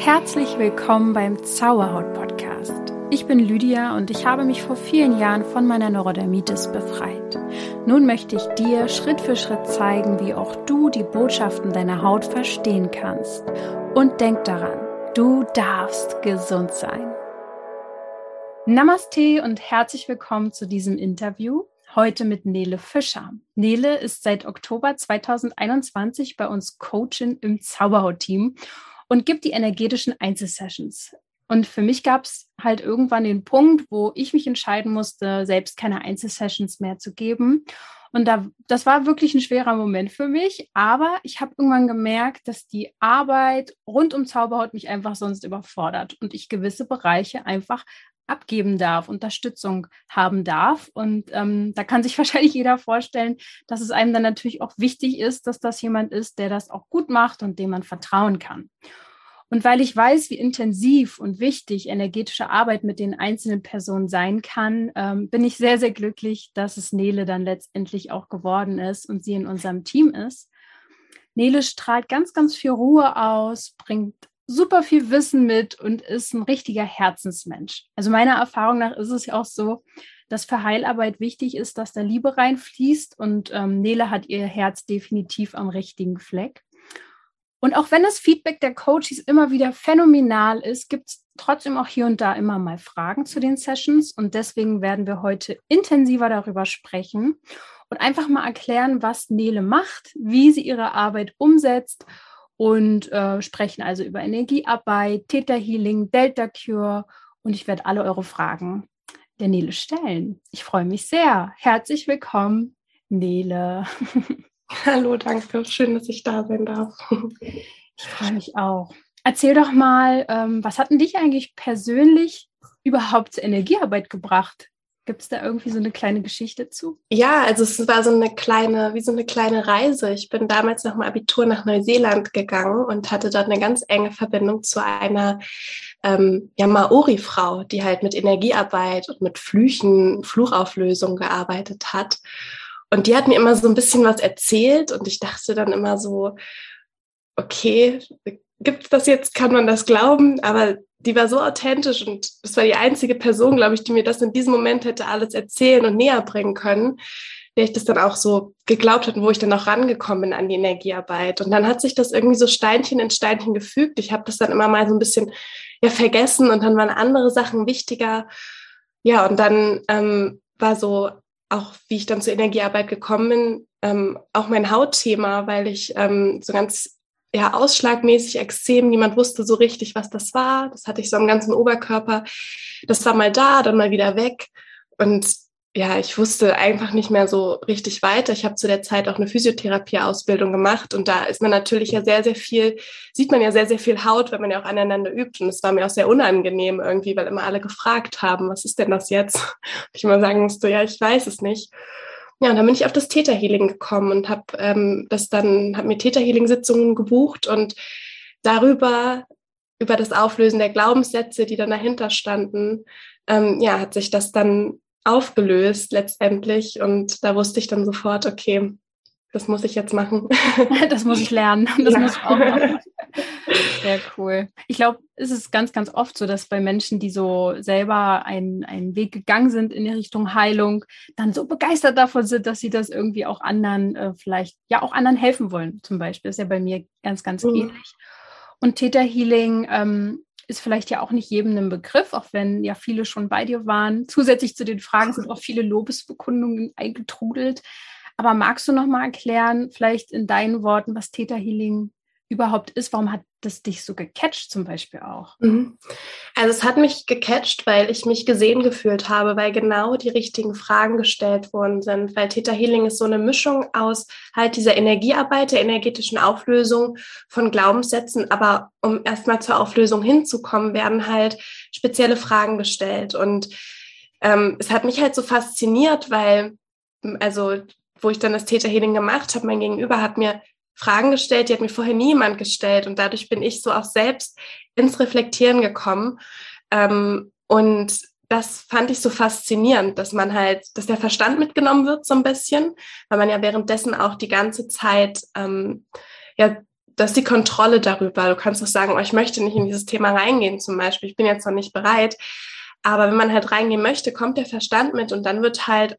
Herzlich willkommen beim Zauberhaut Podcast. Ich bin Lydia und ich habe mich vor vielen Jahren von meiner Neurodermitis befreit. Nun möchte ich dir Schritt für Schritt zeigen, wie auch du die Botschaften deiner Haut verstehen kannst. Und denk daran, du darfst gesund sein. Namaste und herzlich willkommen zu diesem Interview. Heute mit Nele Fischer. Nele ist seit Oktober 2021 bei uns Coachin im Zauberhaut-Team und gibt die energetischen Einzelsessions. Und für mich gab es halt irgendwann den Punkt, wo ich mich entscheiden musste, selbst keine Einzelsessions mehr zu geben. Und da, das war wirklich ein schwerer Moment für mich. Aber ich habe irgendwann gemerkt, dass die Arbeit rund um Zauberhaut mich einfach sonst überfordert und ich gewisse Bereiche einfach abgeben darf, Unterstützung haben darf. Und ähm, da kann sich wahrscheinlich jeder vorstellen, dass es einem dann natürlich auch wichtig ist, dass das jemand ist, der das auch gut macht und dem man vertrauen kann. Und weil ich weiß, wie intensiv und wichtig energetische Arbeit mit den einzelnen Personen sein kann, ähm, bin ich sehr, sehr glücklich, dass es Nele dann letztendlich auch geworden ist und sie in unserem Team ist. Nele strahlt ganz, ganz viel Ruhe aus, bringt super viel Wissen mit und ist ein richtiger Herzensmensch. Also meiner Erfahrung nach ist es ja auch so, dass für Heilarbeit wichtig ist, dass da Liebe reinfließt und ähm, Nele hat ihr Herz definitiv am richtigen Fleck. Und auch wenn das Feedback der Coaches immer wieder phänomenal ist, gibt es trotzdem auch hier und da immer mal Fragen zu den Sessions. Und deswegen werden wir heute intensiver darüber sprechen und einfach mal erklären, was Nele macht, wie sie ihre Arbeit umsetzt und äh, sprechen also über Energiearbeit, Theta Healing, Delta Cure. Und ich werde alle eure Fragen der Nele stellen. Ich freue mich sehr. Herzlich willkommen, Nele. Hallo, danke. Schön, dass ich da sein darf. Ich freue mich auch. Erzähl doch mal, ähm, was hat denn dich eigentlich persönlich überhaupt zur Energiearbeit gebracht? Gibt es da irgendwie so eine kleine Geschichte zu? Ja, also es war so eine kleine, wie so eine kleine Reise. Ich bin damals nach dem Abitur nach Neuseeland gegangen und hatte dort eine ganz enge Verbindung zu einer ähm, ja, Maori-Frau, die halt mit Energiearbeit und mit Flüchen, Fluchauflösung gearbeitet hat. Und die hat mir immer so ein bisschen was erzählt und ich dachte dann immer so, okay, gibt es das jetzt, kann man das glauben? Aber die war so authentisch und das war die einzige Person, glaube ich, die mir das in diesem Moment hätte alles erzählen und näher bringen können, der ich das dann auch so geglaubt hat und wo ich dann auch rangekommen bin an die Energiearbeit. Und dann hat sich das irgendwie so Steinchen in Steinchen gefügt. Ich habe das dann immer mal so ein bisschen ja, vergessen und dann waren andere Sachen wichtiger. Ja, und dann ähm, war so auch wie ich dann zur Energiearbeit gekommen bin, ähm, auch mein Hautthema, weil ich ähm, so ganz ja, ausschlagmäßig Extrem, niemand wusste so richtig, was das war. Das hatte ich so am ganzen Oberkörper. Das war mal da, dann mal wieder weg. Und ja, ich wusste einfach nicht mehr so richtig weiter. Ich habe zu der Zeit auch eine Physiotherapie-Ausbildung gemacht und da ist man natürlich ja sehr, sehr viel, sieht man ja sehr, sehr viel Haut, wenn man ja auch aneinander übt. Und es war mir auch sehr unangenehm irgendwie, weil immer alle gefragt haben, was ist denn das jetzt? Und ich immer sagen musste, ja, ich weiß es nicht. Ja, und dann bin ich auf das Theta Healing gekommen und habe ähm, das dann, habe mir Theta Healing Sitzungen gebucht und darüber über das Auflösen der Glaubenssätze, die dann dahinter standen, ähm, ja, hat sich das dann aufgelöst letztendlich. Und da wusste ich dann sofort, okay, das muss ich jetzt machen. das muss ich lernen. Das ja. muss ich auch machen. Sehr cool. Ich glaube, es ist ganz, ganz oft so, dass bei Menschen, die so selber einen, einen Weg gegangen sind in die Richtung Heilung, dann so begeistert davon sind, dass sie das irgendwie auch anderen, äh, vielleicht ja auch anderen helfen wollen, zum Beispiel. Das ist ja bei mir ganz, ganz mhm. ähnlich. Und Theta Healing ähm, ist vielleicht ja auch nicht jedem ein Begriff, auch wenn ja viele schon bei dir waren. Zusätzlich zu den Fragen sind auch viele Lobesbekundungen eingetrudelt. Aber magst du noch mal erklären, vielleicht in deinen Worten, was Theta Healing überhaupt ist. Warum hat das dich so gecatcht zum Beispiel auch? Mhm. Also es hat mich gecatcht, weil ich mich gesehen gefühlt habe, weil genau die richtigen Fragen gestellt worden sind. Weil Theta Healing ist so eine Mischung aus halt dieser Energiearbeit, der energetischen Auflösung von Glaubenssätzen. Aber um erstmal zur Auflösung hinzukommen, werden halt spezielle Fragen gestellt. Und ähm, es hat mich halt so fasziniert, weil, also wo ich dann das Theta Healing gemacht habe, mein Gegenüber hat mir Fragen gestellt, die hat mir vorher niemand gestellt. Und dadurch bin ich so auch selbst ins Reflektieren gekommen. Ähm, und das fand ich so faszinierend, dass man halt, dass der Verstand mitgenommen wird so ein bisschen, weil man ja währenddessen auch die ganze Zeit ähm, ja das ist die Kontrolle darüber. Du kannst auch sagen, oh, ich möchte nicht in dieses Thema reingehen zum Beispiel. Ich bin jetzt noch nicht bereit. Aber wenn man halt reingehen möchte, kommt der Verstand mit und dann wird halt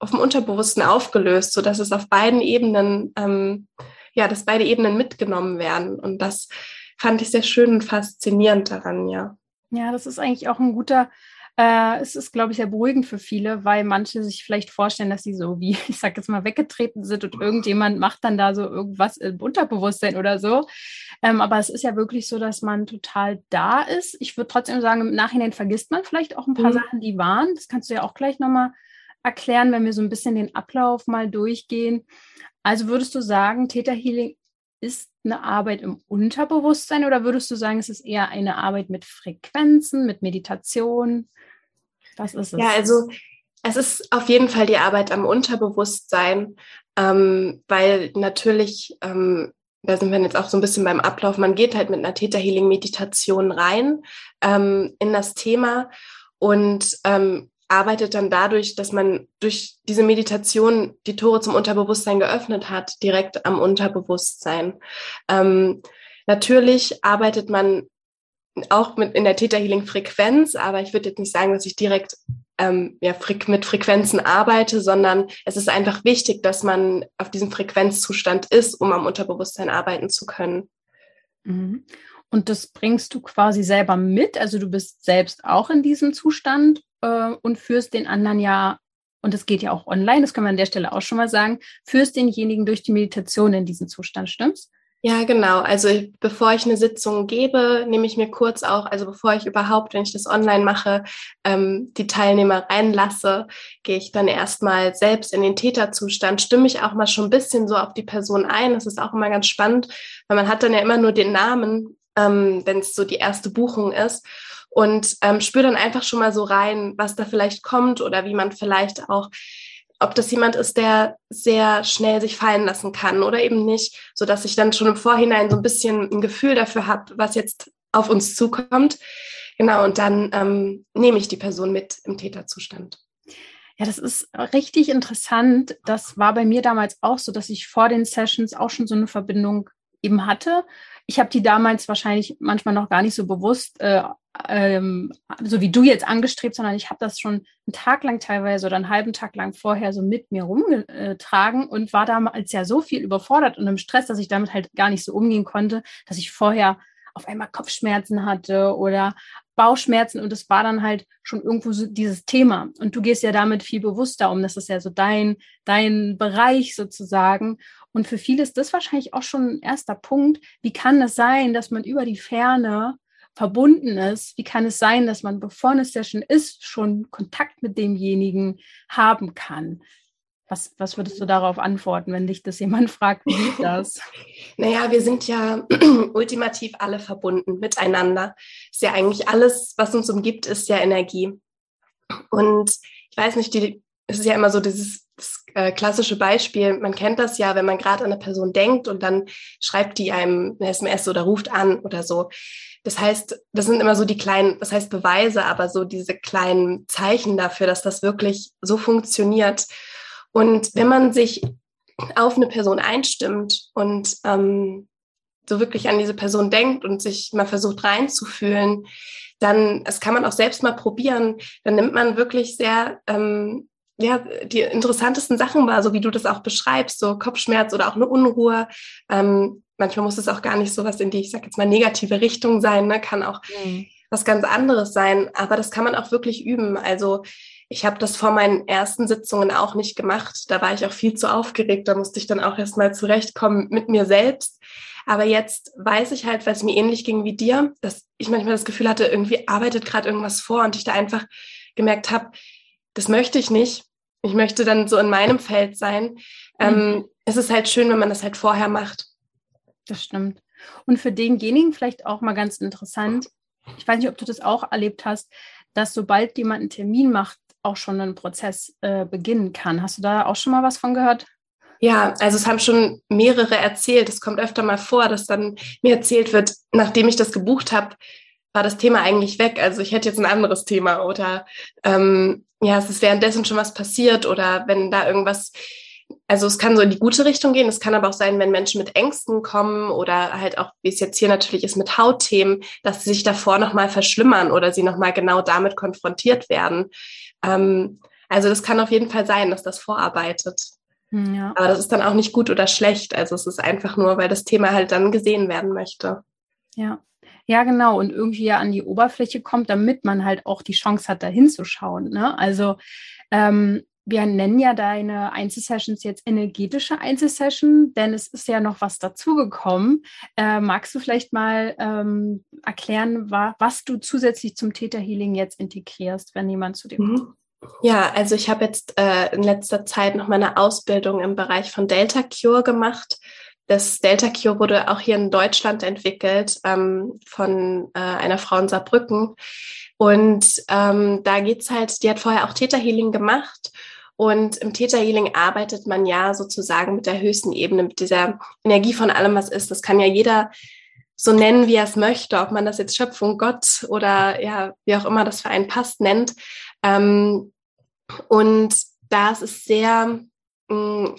auf dem Unterbewussten aufgelöst, so dass es auf beiden Ebenen, ähm, ja, dass beide Ebenen mitgenommen werden. Und das fand ich sehr schön und faszinierend daran, ja. Ja, das ist eigentlich auch ein guter äh, es ist, glaube ich, sehr beruhigend für viele, weil manche sich vielleicht vorstellen, dass sie so wie, ich sage jetzt mal, weggetreten sind und irgendjemand macht dann da so irgendwas im Unterbewusstsein oder so. Ähm, aber es ist ja wirklich so, dass man total da ist. Ich würde trotzdem sagen, im Nachhinein vergisst man vielleicht auch ein paar mhm. Sachen, die waren. Das kannst du ja auch gleich nochmal erklären, wenn wir so ein bisschen den Ablauf mal durchgehen. Also würdest du sagen, Täterhealing ist eine Arbeit im Unterbewusstsein oder würdest du sagen, es ist eher eine Arbeit mit Frequenzen, mit Meditation? Was ist es? Ja, also es ist auf jeden Fall die Arbeit am Unterbewusstsein, ähm, weil natürlich, ähm, da sind wir jetzt auch so ein bisschen beim Ablauf, man geht halt mit einer Theta-Healing-Meditation rein ähm, in das Thema und ähm, arbeitet dann dadurch, dass man durch diese Meditation die Tore zum Unterbewusstsein geöffnet hat, direkt am Unterbewusstsein. Ähm, natürlich arbeitet man auch mit in der Theta Healing Frequenz, aber ich würde jetzt nicht sagen, dass ich direkt ähm, ja, mit Frequenzen arbeite, sondern es ist einfach wichtig, dass man auf diesem Frequenzzustand ist, um am Unterbewusstsein arbeiten zu können. Mhm. Und das bringst du quasi selber mit, also du bist selbst auch in diesem Zustand äh, und führst den anderen ja, und das geht ja auch online, das können wir an der Stelle auch schon mal sagen, führst denjenigen durch die Meditation in diesen Zustand, stimmt's? Ja, genau. Also bevor ich eine Sitzung gebe, nehme ich mir kurz auch, also bevor ich überhaupt, wenn ich das online mache, ähm, die Teilnehmer reinlasse, gehe ich dann erstmal selbst in den Täterzustand, stimme ich auch mal schon ein bisschen so auf die Person ein. Das ist auch immer ganz spannend, weil man hat dann ja immer nur den Namen, ähm, wenn es so die erste Buchung ist und ähm, spüre dann einfach schon mal so rein, was da vielleicht kommt oder wie man vielleicht auch, ob das jemand ist, der sehr schnell sich fallen lassen kann oder eben nicht, so dass ich dann schon im Vorhinein so ein bisschen ein Gefühl dafür habe, was jetzt auf uns zukommt. Genau, und dann ähm, nehme ich die Person mit im Täterzustand. Ja, das ist richtig interessant. Das war bei mir damals auch so, dass ich vor den Sessions auch schon so eine Verbindung eben hatte. Ich habe die damals wahrscheinlich manchmal noch gar nicht so bewusst äh, ähm, so wie du jetzt angestrebt, sondern ich habe das schon einen Tag lang teilweise oder einen halben Tag lang vorher so mit mir rumgetragen und war damals ja so viel überfordert und im Stress, dass ich damit halt gar nicht so umgehen konnte, dass ich vorher auf einmal Kopfschmerzen hatte oder Bauchschmerzen und es war dann halt schon irgendwo so dieses Thema. Und du gehst ja damit viel bewusster um. Das ist ja so dein, dein Bereich sozusagen. Und für viele ist das wahrscheinlich auch schon ein erster Punkt. Wie kann es sein, dass man über die Ferne verbunden ist, wie kann es sein, dass man, bevor eine Session ist, schon Kontakt mit demjenigen haben kann? Was, was würdest du darauf antworten, wenn dich das jemand fragt, wie geht das? naja, wir sind ja ultimativ alle verbunden miteinander. Ist ja eigentlich alles, was uns umgibt, ist ja Energie. Und ich weiß nicht, die, es ist ja immer so dieses äh, klassische Beispiel, man kennt das ja, wenn man gerade an eine Person denkt und dann schreibt die einem eine SMS oder ruft an oder so. Das heißt, das sind immer so die kleinen, das heißt Beweise, aber so diese kleinen Zeichen dafür, dass das wirklich so funktioniert. Und wenn man sich auf eine Person einstimmt und ähm, so wirklich an diese Person denkt und sich mal versucht reinzufühlen, dann, das kann man auch selbst mal probieren, dann nimmt man wirklich sehr ähm, ja, die interessantesten Sachen wahr, so wie du das auch beschreibst, so Kopfschmerz oder auch eine Unruhe. Ähm, manchmal muss es auch gar nicht so was in die, ich sag jetzt mal, negative Richtung sein, ne? kann auch mhm. was ganz anderes sein, aber das kann man auch wirklich üben. Also ich habe das vor meinen ersten Sitzungen auch nicht gemacht. Da war ich auch viel zu aufgeregt. Da musste ich dann auch erst mal zurechtkommen mit mir selbst. Aber jetzt weiß ich halt, weil es mir ähnlich ging wie dir, dass ich manchmal das Gefühl hatte, irgendwie arbeitet gerade irgendwas vor und ich da einfach gemerkt habe, das möchte ich nicht. Ich möchte dann so in meinem Feld sein. Ähm, mhm. Es ist halt schön, wenn man das halt vorher macht. Das stimmt. Und für denjenigen vielleicht auch mal ganz interessant, ich weiß nicht, ob du das auch erlebt hast, dass sobald jemand einen Termin macht, auch schon ein Prozess äh, beginnen kann. Hast du da auch schon mal was von gehört? Ja, also es haben schon mehrere erzählt. Es kommt öfter mal vor, dass dann mir erzählt wird, nachdem ich das gebucht habe, war das Thema eigentlich weg. Also ich hätte jetzt ein anderes Thema oder ähm, ja, es ist währenddessen schon was passiert oder wenn da irgendwas also es kann so in die gute Richtung gehen. Es kann aber auch sein, wenn Menschen mit Ängsten kommen oder halt auch, wie es jetzt hier natürlich ist, mit Hautthemen, dass sie sich davor nochmal verschlimmern oder sie nochmal genau damit konfrontiert werden. Ähm, also das kann auf jeden Fall sein, dass das vorarbeitet. Hm, ja. Aber das ist dann auch nicht gut oder schlecht. Also es ist einfach nur, weil das Thema halt dann gesehen werden möchte. Ja. Ja, genau. Und irgendwie ja an die Oberfläche kommt, damit man halt auch die Chance hat, da hinzuschauen. Ne? Also ähm, wir nennen ja deine Einzelsessions jetzt energetische Einzelsession, denn es ist ja noch was dazugekommen. Äh, magst du vielleicht mal ähm, erklären, wa was du zusätzlich zum Theta Healing jetzt integrierst, wenn jemand zu dir kommt? Mhm. Ja, also ich habe jetzt äh, in letzter Zeit noch meine Ausbildung im Bereich von Delta Cure gemacht. Das Delta Cure wurde auch hier in Deutschland entwickelt ähm, von äh, einer Frau in Saarbrücken. Und ähm, da geht's halt, die hat vorher auch Theta Healing gemacht und im Theta Healing arbeitet man ja sozusagen mit der höchsten Ebene, mit dieser Energie von allem, was ist. Das kann ja jeder so nennen, wie er es möchte, ob man das jetzt Schöpfung, Gott oder ja, wie auch immer das für einen passt, nennt. Ähm, und da ist es sehr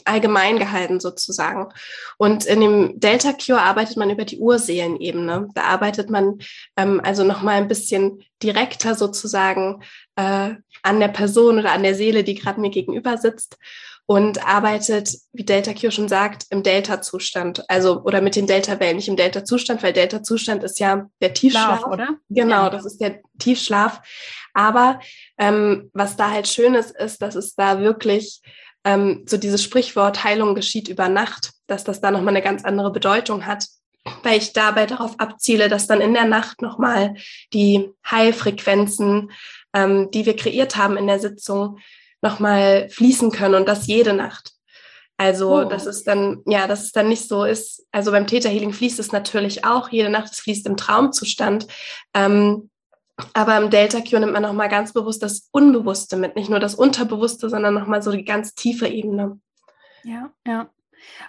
allgemein gehalten sozusagen. Und in dem Delta Cure arbeitet man über die Urseelenebene. Da arbeitet man ähm, also nochmal ein bisschen direkter sozusagen äh, an der Person oder an der Seele, die gerade mir gegenüber sitzt und arbeitet, wie Delta Cure schon sagt, im Delta-Zustand. Also, oder mit den Delta-Wellen, nicht im Delta-Zustand, weil Delta-Zustand ist ja der Tiefschlaf. Schlaf, oder? Genau, ja. das ist der Tiefschlaf. Aber ähm, was da halt schön ist, ist, dass es da wirklich ähm, so dieses Sprichwort Heilung geschieht über Nacht, dass das da nochmal eine ganz andere Bedeutung hat, weil ich dabei darauf abziele, dass dann in der Nacht nochmal die Heilfrequenzen, ähm, die wir kreiert haben in der Sitzung, nochmal fließen können und das jede Nacht. Also, oh. dass es dann, ja, dass es dann nicht so ist. Also beim Täterhealing fließt es natürlich auch jede Nacht, es fließt im Traumzustand. Ähm, aber im Delta Q nimmt man nochmal ganz bewusst das Unbewusste mit, nicht nur das Unterbewusste, sondern nochmal so die ganz tiefe Ebene. Ja, ja.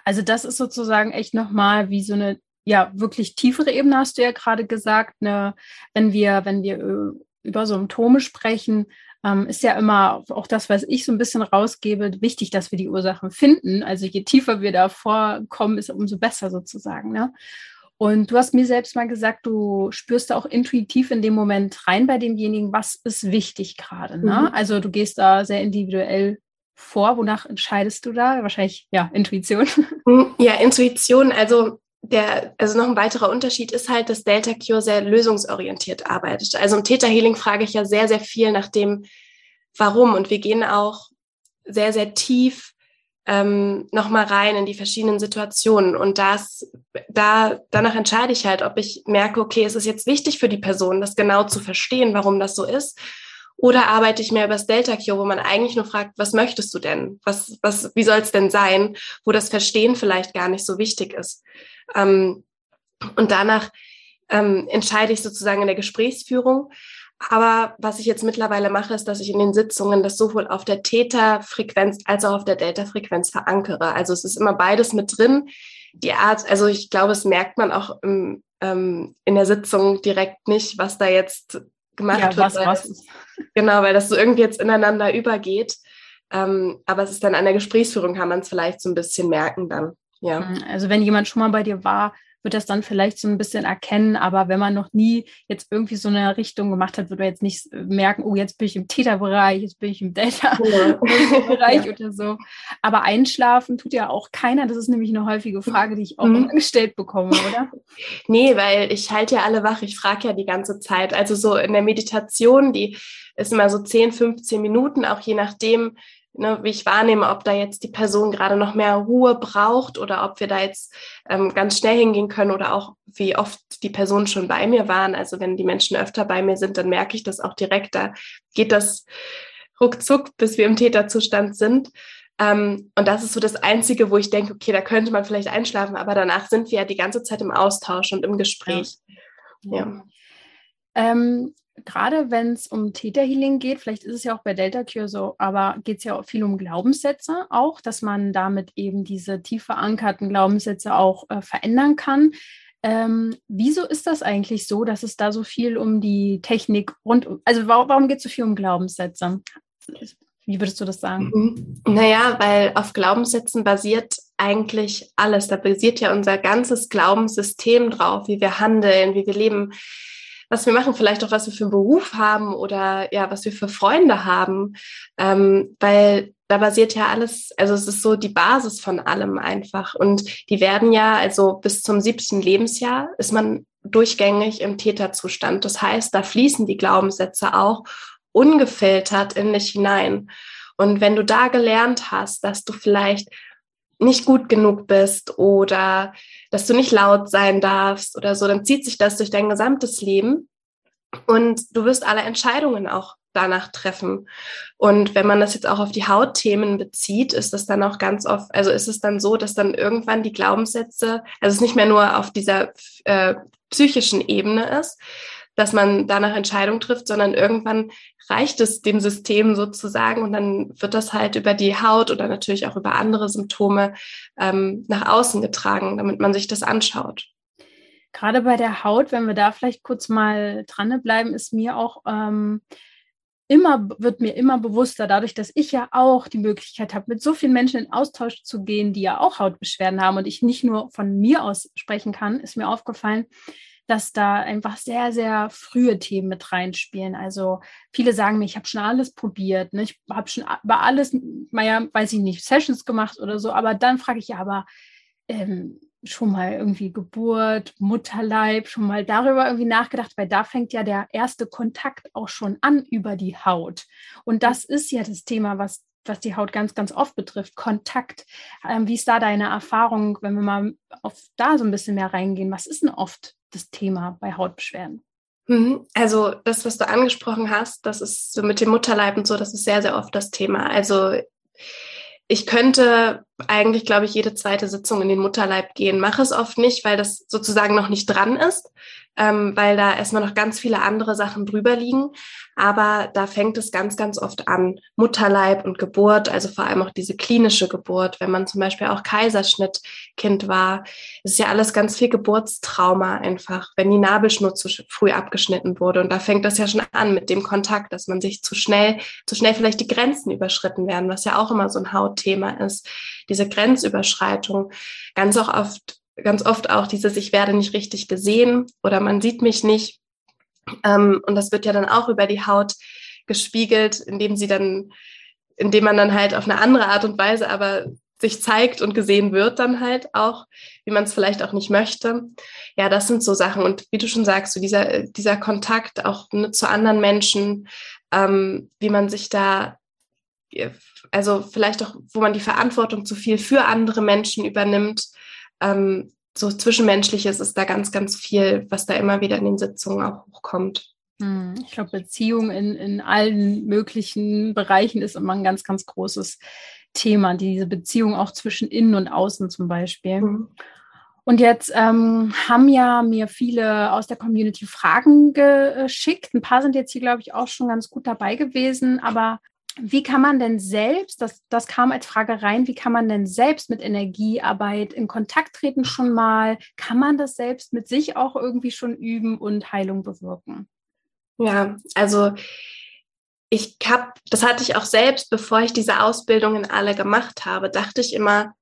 Also das ist sozusagen echt nochmal wie so eine, ja, wirklich tiefere Ebene, hast du ja gerade gesagt. Ne? Wenn wir, wenn wir äh, über Symptome sprechen, ähm, ist ja immer auch das, was ich so ein bisschen rausgebe, wichtig, dass wir die Ursachen finden. Also je tiefer wir da vorkommen, ist umso besser sozusagen. Ne? Und du hast mir selbst mal gesagt, du spürst da auch intuitiv in dem Moment rein bei demjenigen, was ist wichtig gerade. Ne? Mhm. Also du gehst da sehr individuell vor. Wonach entscheidest du da? Wahrscheinlich, ja, Intuition. Mhm. Ja, Intuition. Also der, also noch ein weiterer Unterschied ist halt, dass Delta Cure sehr lösungsorientiert arbeitet. Also im Theta Healing frage ich ja sehr, sehr viel nach dem, warum. Und wir gehen auch sehr, sehr tief ähm, nochmal rein in die verschiedenen Situationen. Und das, da, danach entscheide ich halt, ob ich merke, okay, es ist jetzt wichtig für die Person, das genau zu verstehen, warum das so ist. Oder arbeite ich mehr über das Delta Cure, wo man eigentlich nur fragt, was möchtest du denn? Was, was, wie soll es denn sein? Wo das Verstehen vielleicht gar nicht so wichtig ist. Ähm, und danach ähm, entscheide ich sozusagen in der Gesprächsführung, aber was ich jetzt mittlerweile mache, ist, dass ich in den Sitzungen das sowohl auf der Theta-Frequenz als auch auf der Delta-Frequenz verankere. Also es ist immer beides mit drin. Die Art, also ich glaube, es merkt man auch im, ähm, in der Sitzung direkt nicht, was da jetzt gemacht ja, wird. Was, weil was. genau, weil das so irgendwie jetzt ineinander übergeht. Ähm, aber es ist dann an der Gesprächsführung, kann man es vielleicht so ein bisschen merken dann. Ja. Also wenn jemand schon mal bei dir war, wird das dann vielleicht so ein bisschen erkennen. Aber wenn man noch nie jetzt irgendwie so eine Richtung gemacht hat, wird man jetzt nicht merken, oh, jetzt bin ich im Theta-Bereich, jetzt bin ich im Delta-Bereich ja. oder so. Aber einschlafen tut ja auch keiner. Das ist nämlich eine häufige Frage, die ich auch mhm. gestellt bekomme, oder? Nee, weil ich halte ja alle wach. Ich frage ja die ganze Zeit. Also so in der Meditation, die ist immer so 10, 15 Minuten, auch je nachdem, ne, wie ich wahrnehme, ob da jetzt die Person gerade noch mehr Ruhe braucht oder ob wir da jetzt ähm, ganz schnell hingehen können oder auch wie oft die Personen schon bei mir waren. Also wenn die Menschen öfter bei mir sind, dann merke ich das auch direkt. Da geht das ruckzuck, bis wir im Täterzustand sind. Ähm, und das ist so das Einzige, wo ich denke, okay, da könnte man vielleicht einschlafen, aber danach sind wir ja die ganze Zeit im Austausch und im Gespräch. Ja. ja. Ähm, gerade wenn es um Täterhealing geht, vielleicht ist es ja auch bei Delta Cure so, aber geht es ja auch viel um Glaubenssätze auch, dass man damit eben diese tief verankerten Glaubenssätze auch äh, verändern kann. Ähm, wieso ist das eigentlich so, dass es da so viel um die Technik rund um, also warum, warum geht es so viel um Glaubenssätze? Wie würdest du das sagen? Mhm. Naja, weil auf Glaubenssätzen basiert eigentlich alles. Da basiert ja unser ganzes Glaubenssystem drauf, wie wir handeln, wie wir leben, was wir machen, vielleicht auch was wir für einen Beruf haben oder ja, was wir für Freunde haben. Ähm, weil da basiert ja alles, also es ist so die Basis von allem einfach. Und die werden ja, also bis zum siebten Lebensjahr ist man durchgängig im Täterzustand. Das heißt, da fließen die Glaubenssätze auch ungefiltert in dich hinein. Und wenn du da gelernt hast, dass du vielleicht nicht gut genug bist oder dass du nicht laut sein darfst oder so, dann zieht sich das durch dein gesamtes Leben und du wirst alle Entscheidungen auch danach treffen. Und wenn man das jetzt auch auf die Hautthemen bezieht, ist das dann auch ganz oft, also ist es dann so, dass dann irgendwann die Glaubenssätze, also es nicht mehr nur auf dieser äh, psychischen Ebene ist, dass man danach Entscheidungen trifft, sondern irgendwann reicht es dem System sozusagen und dann wird das halt über die Haut oder natürlich auch über andere Symptome ähm, nach außen getragen, damit man sich das anschaut. Gerade bei der Haut, wenn wir da vielleicht kurz mal dranbleiben, ist mir auch ähm, immer, wird mir immer bewusster, dadurch, dass ich ja auch die Möglichkeit habe, mit so vielen Menschen in Austausch zu gehen, die ja auch Hautbeschwerden haben und ich nicht nur von mir aus sprechen kann, ist mir aufgefallen, dass da einfach sehr, sehr frühe Themen mit reinspielen. Also viele sagen mir, ich habe schon alles probiert, ne? ich habe schon über alles, naja, weiß ich nicht, Sessions gemacht oder so, aber dann frage ich ja, aber ähm, schon mal irgendwie Geburt, Mutterleib, schon mal darüber irgendwie nachgedacht, weil da fängt ja der erste Kontakt auch schon an über die Haut. Und das ist ja das Thema, was, was die Haut ganz, ganz oft betrifft, Kontakt. Ähm, wie ist da deine Erfahrung, wenn wir mal auf da so ein bisschen mehr reingehen? Was ist denn oft das Thema bei Hautbeschwerden? Mhm. Also das, was du angesprochen hast, das ist so mit dem Mutterleib und so, das ist sehr, sehr oft das Thema. Also ich könnte eigentlich, glaube ich, jede zweite Sitzung in den Mutterleib gehen. Mache es oft nicht, weil das sozusagen noch nicht dran ist ähm, weil da erstmal noch ganz viele andere Sachen drüber liegen. Aber da fängt es ganz, ganz oft an. Mutterleib und Geburt, also vor allem auch diese klinische Geburt, wenn man zum Beispiel auch Kaiserschnittkind war, ist ja alles ganz viel Geburtstrauma einfach, wenn die Nabelschnur zu früh abgeschnitten wurde. Und da fängt das ja schon an mit dem Kontakt, dass man sich zu schnell, zu schnell vielleicht die Grenzen überschritten werden, was ja auch immer so ein Hautthema ist. Diese Grenzüberschreitung. Ganz auch oft ganz oft auch dieses, ich werde nicht richtig gesehen oder man sieht mich nicht. Ähm, und das wird ja dann auch über die Haut gespiegelt, indem sie dann, indem man dann halt auf eine andere Art und Weise aber sich zeigt und gesehen wird dann halt auch, wie man es vielleicht auch nicht möchte. Ja, das sind so Sachen. Und wie du schon sagst, so dieser, dieser Kontakt auch ne, zu anderen Menschen, ähm, wie man sich da, also vielleicht auch, wo man die Verantwortung zu viel für andere Menschen übernimmt, ähm, so Zwischenmenschliches ist da ganz, ganz viel, was da immer wieder in den Sitzungen auch hochkommt. Hm, ich glaube, Beziehung in, in allen möglichen Bereichen ist immer ein ganz, ganz großes Thema, diese Beziehung auch zwischen innen und außen zum Beispiel. Mhm. Und jetzt ähm, haben ja mir viele aus der Community Fragen geschickt. Ein paar sind jetzt hier, glaube ich, auch schon ganz gut dabei gewesen. Aber wie kann man denn selbst, das, das kam als Frage rein, wie kann man denn selbst mit Energiearbeit in Kontakt treten schon mal? Kann man das selbst mit sich auch irgendwie schon üben und Heilung bewirken? Ja, also ich habe, das hatte ich auch selbst, bevor ich diese Ausbildungen alle gemacht habe, dachte ich immer,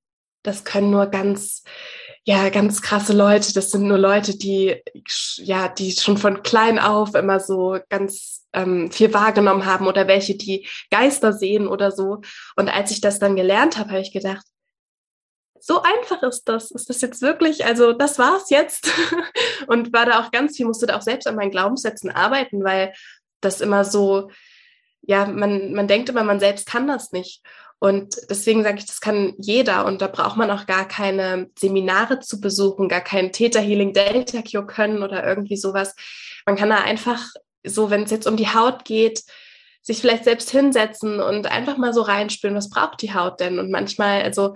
das können nur ganz ja, ganz krasse Leute. Das sind nur Leute, die, ja, die schon von klein auf immer so ganz ähm, viel wahrgenommen haben oder welche, die Geister sehen oder so. Und als ich das dann gelernt habe, habe ich gedacht, so einfach ist das. Ist das jetzt wirklich, also das war's jetzt? und war da auch ganz viel, musste da auch selbst an meinen Glaubenssätzen arbeiten, weil das immer so, ja, man, man denkt immer, man selbst kann das nicht. Und deswegen sage ich, das kann jeder und da braucht man auch gar keine Seminare zu besuchen, gar kein Theta Healing Delta Cure können oder irgendwie sowas. Man kann da einfach so, wenn es jetzt um die Haut geht, sich vielleicht selbst hinsetzen und einfach mal so reinspüren, was braucht die Haut denn? Und manchmal, also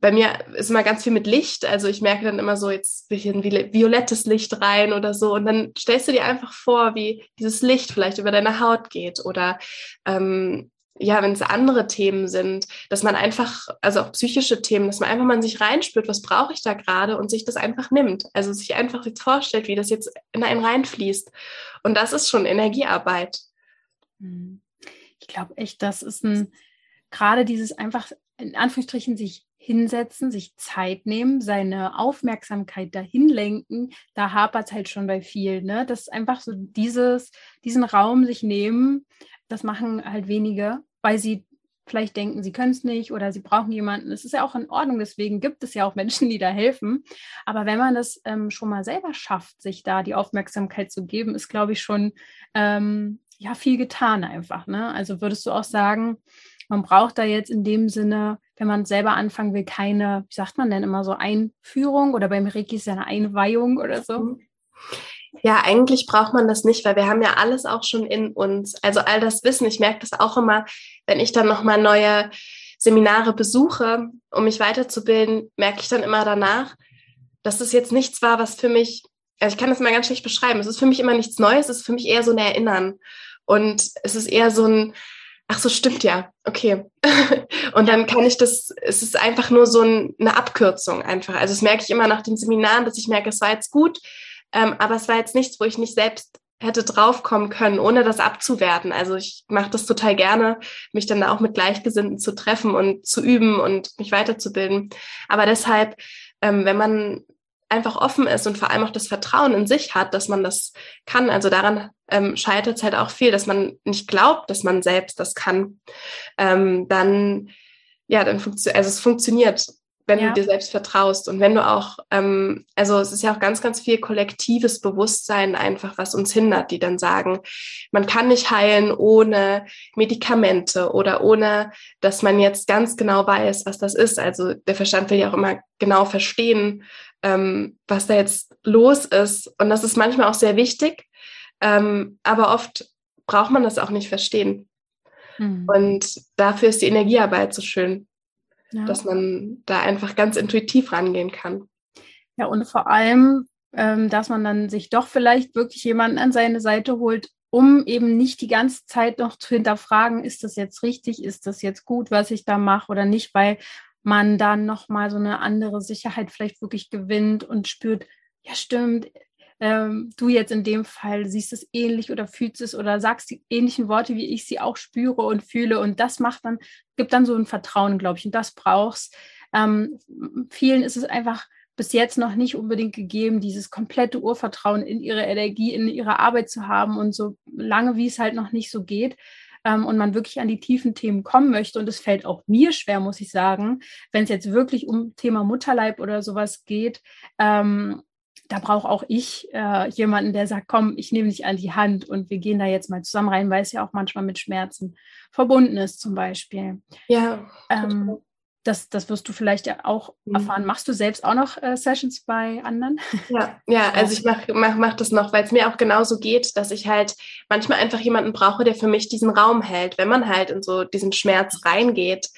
bei mir ist immer ganz viel mit Licht. Also ich merke dann immer so, jetzt ich ein violettes Licht rein oder so. Und dann stellst du dir einfach vor, wie dieses Licht vielleicht über deine Haut geht. Oder ähm, ja, wenn es andere Themen sind, dass man einfach, also auch psychische Themen, dass man einfach mal sich reinspürt, was brauche ich da gerade und sich das einfach nimmt. Also sich einfach jetzt vorstellt, wie das jetzt in einen reinfließt. Und das ist schon Energiearbeit. Mhm glaube echt, das ist ein, gerade dieses einfach in Anführungsstrichen sich hinsetzen, sich Zeit nehmen, seine Aufmerksamkeit dahin lenken, da hapert es halt schon bei vielen. Ne? Das ist einfach so dieses, diesen Raum sich nehmen, das machen halt wenige, weil sie vielleicht denken, sie können es nicht oder sie brauchen jemanden. Es ist ja auch in Ordnung, deswegen gibt es ja auch Menschen, die da helfen. Aber wenn man das ähm, schon mal selber schafft, sich da die Aufmerksamkeit zu geben, ist, glaube ich, schon ähm, ja viel getan einfach. Ne? Also würdest du auch sagen, man braucht da jetzt in dem Sinne, wenn man selber anfangen will, keine, wie sagt man denn immer so, Einführung oder beim Reiki ist ja eine Einweihung oder so? Mhm. Ja, eigentlich braucht man das nicht, weil wir haben ja alles auch schon in uns. Also all das Wissen. Ich merke das auch immer, wenn ich dann nochmal neue Seminare besuche, um mich weiterzubilden, merke ich dann immer danach, dass das jetzt nichts war, was für mich, also ich kann das mal ganz schlecht beschreiben. Es ist für mich immer nichts Neues, es ist für mich eher so ein Erinnern. Und es ist eher so ein, ach so, stimmt ja, okay. und dann kann ich das, es ist einfach nur so ein, eine Abkürzung einfach. Also das merke ich immer nach den Seminaren, dass ich merke, es war jetzt gut, ähm, aber es war jetzt nichts, wo ich nicht selbst hätte draufkommen können, ohne das abzuwerten. Also ich mache das total gerne, mich dann auch mit Gleichgesinnten zu treffen und zu üben und mich weiterzubilden. Aber deshalb, ähm, wenn man einfach offen ist und vor allem auch das Vertrauen in sich hat, dass man das kann. Also daran ähm, scheitert es halt auch viel, dass man nicht glaubt, dass man selbst das kann. Ähm, dann, ja, dann funktioniert, also es funktioniert wenn ja. du dir selbst vertraust und wenn du auch, ähm, also es ist ja auch ganz, ganz viel kollektives Bewusstsein einfach, was uns hindert, die dann sagen, man kann nicht heilen ohne Medikamente oder ohne, dass man jetzt ganz genau weiß, was das ist. Also der Verstand will ja auch immer genau verstehen, ähm, was da jetzt los ist. Und das ist manchmal auch sehr wichtig, ähm, aber oft braucht man das auch nicht verstehen. Mhm. Und dafür ist die Energiearbeit so schön ja. dass man da einfach ganz intuitiv rangehen kann. Ja, und vor allem, ähm, dass man dann sich doch vielleicht wirklich jemanden an seine Seite holt, um eben nicht die ganze Zeit noch zu hinterfragen, ist das jetzt richtig, ist das jetzt gut, was ich da mache oder nicht, weil man dann nochmal so eine andere Sicherheit vielleicht wirklich gewinnt und spürt, ja stimmt, ähm, du jetzt in dem Fall siehst es ähnlich oder fühlst es oder sagst die ähnlichen Worte, wie ich sie auch spüre und fühle. Und das macht dann, gibt dann so ein Vertrauen, glaube ich. Und das brauchst. Ähm, vielen ist es einfach bis jetzt noch nicht unbedingt gegeben, dieses komplette Urvertrauen in ihre Energie, in ihre Arbeit zu haben und so lange, wie es halt noch nicht so geht ähm, und man wirklich an die tiefen Themen kommen möchte. Und es fällt auch mir schwer, muss ich sagen, wenn es jetzt wirklich um Thema Mutterleib oder sowas geht, ähm, da brauche auch ich äh, jemanden, der sagt, komm, ich nehme dich an die Hand und wir gehen da jetzt mal zusammen rein, weil es ja auch manchmal mit Schmerzen verbunden ist, zum Beispiel. Ja. Ähm, das, das wirst du vielleicht ja auch mhm. erfahren. Machst du selbst auch noch äh, Sessions bei anderen? Ja, ja, also ich mache mach, mach das noch, weil es mir auch genauso geht, dass ich halt manchmal einfach jemanden brauche, der für mich diesen Raum hält, wenn man halt in so diesen Schmerz reingeht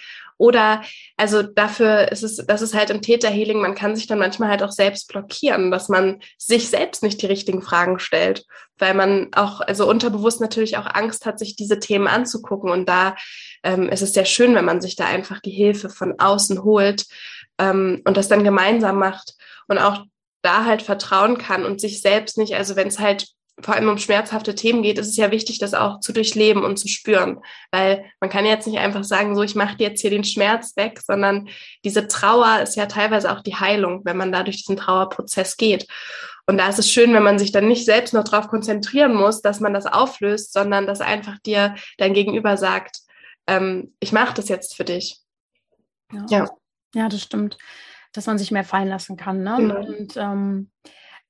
oder also dafür ist es, das ist halt im Täterhealing, man kann sich dann manchmal halt auch selbst blockieren, dass man sich selbst nicht die richtigen Fragen stellt, weil man auch, also unterbewusst natürlich auch Angst hat, sich diese Themen anzugucken. Und da ähm, ist es sehr schön, wenn man sich da einfach die Hilfe von außen holt ähm, und das dann gemeinsam macht und auch da halt vertrauen kann und sich selbst nicht, also wenn es halt vor allem um schmerzhafte Themen geht, ist es ja wichtig, das auch zu durchleben und zu spüren. Weil man kann jetzt nicht einfach sagen, so ich mache jetzt hier den Schmerz weg, sondern diese Trauer ist ja teilweise auch die Heilung, wenn man da durch diesen Trauerprozess geht. Und da ist es schön, wenn man sich dann nicht selbst noch darauf konzentrieren muss, dass man das auflöst, sondern dass einfach dir dein Gegenüber sagt, ähm, ich mache das jetzt für dich. Ja. ja. ja, das stimmt. Dass man sich mehr fallen lassen kann. Ne? Genau. Und ähm,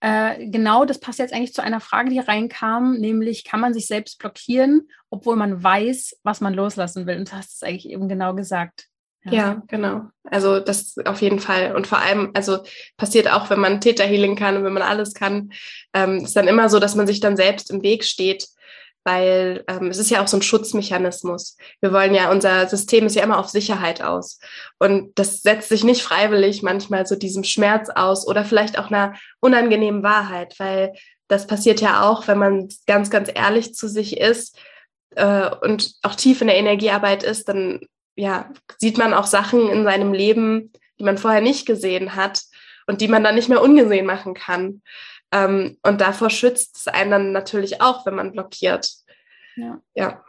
äh, genau, das passt jetzt eigentlich zu einer Frage, die reinkam, nämlich kann man sich selbst blockieren, obwohl man weiß, was man loslassen will. Und du hast es eigentlich eben genau gesagt. Ja. ja. genau. Also das auf jeden Fall. Und vor allem, also passiert auch, wenn man Täterhealing kann und wenn man alles kann, ähm, ist dann immer so, dass man sich dann selbst im Weg steht weil ähm, es ist ja auch so ein Schutzmechanismus. Wir wollen ja, unser System ist ja immer auf Sicherheit aus. Und das setzt sich nicht freiwillig manchmal so diesem Schmerz aus oder vielleicht auch einer unangenehmen Wahrheit, weil das passiert ja auch, wenn man ganz, ganz ehrlich zu sich ist äh, und auch tief in der Energiearbeit ist, dann ja, sieht man auch Sachen in seinem Leben, die man vorher nicht gesehen hat und die man dann nicht mehr ungesehen machen kann. Ähm, und davor schützt es einen dann natürlich auch, wenn man blockiert. Ja. ja.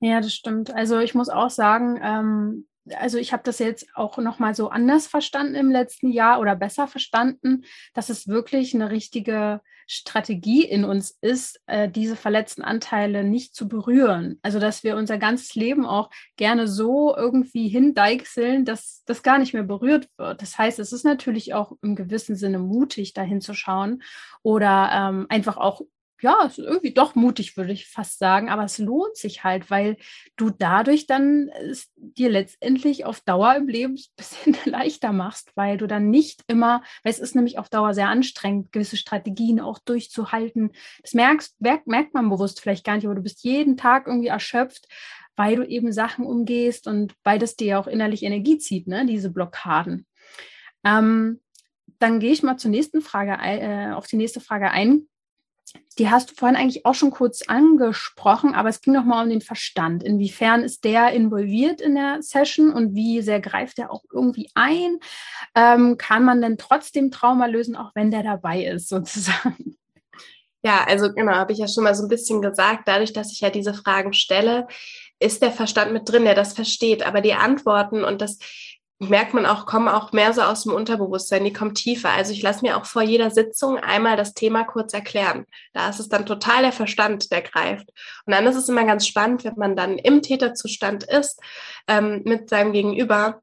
Ja, das stimmt. Also ich muss auch sagen, ähm, also ich habe das jetzt auch noch mal so anders verstanden im letzten Jahr oder besser verstanden, dass es wirklich eine richtige Strategie in uns ist, äh, diese verletzten Anteile nicht zu berühren. Also dass wir unser ganzes Leben auch gerne so irgendwie hindeichseln, dass das gar nicht mehr berührt wird. Das heißt, es ist natürlich auch im gewissen Sinne mutig, dahin zu schauen oder ähm, einfach auch ja, es ist irgendwie doch mutig, würde ich fast sagen, aber es lohnt sich halt, weil du dadurch dann es dir letztendlich auf Dauer im Leben ein bisschen leichter machst, weil du dann nicht immer, weil es ist nämlich auf Dauer sehr anstrengend, gewisse Strategien auch durchzuhalten. Das merkst, merkt, merkt man bewusst vielleicht gar nicht, aber du bist jeden Tag irgendwie erschöpft, weil du eben Sachen umgehst und weil das dir auch innerlich Energie zieht, ne, diese Blockaden. Ähm, dann gehe ich mal zur nächsten Frage, äh, auf die nächste Frage ein die hast du vorhin eigentlich auch schon kurz angesprochen, aber es ging nochmal um den Verstand. Inwiefern ist der involviert in der Session und wie sehr greift er auch irgendwie ein? Ähm, kann man denn trotzdem Trauma lösen, auch wenn der dabei ist, sozusagen? Ja, also genau, habe ich ja schon mal so ein bisschen gesagt, dadurch, dass ich ja diese Fragen stelle, ist der Verstand mit drin, der das versteht. Aber die Antworten und das merkt man auch, kommen auch mehr so aus dem Unterbewusstsein, die kommen tiefer. Also ich lasse mir auch vor jeder Sitzung einmal das Thema kurz erklären. Da ist es dann total der Verstand, der greift. Und dann ist es immer ganz spannend, wenn man dann im Täterzustand ist ähm, mit seinem Gegenüber,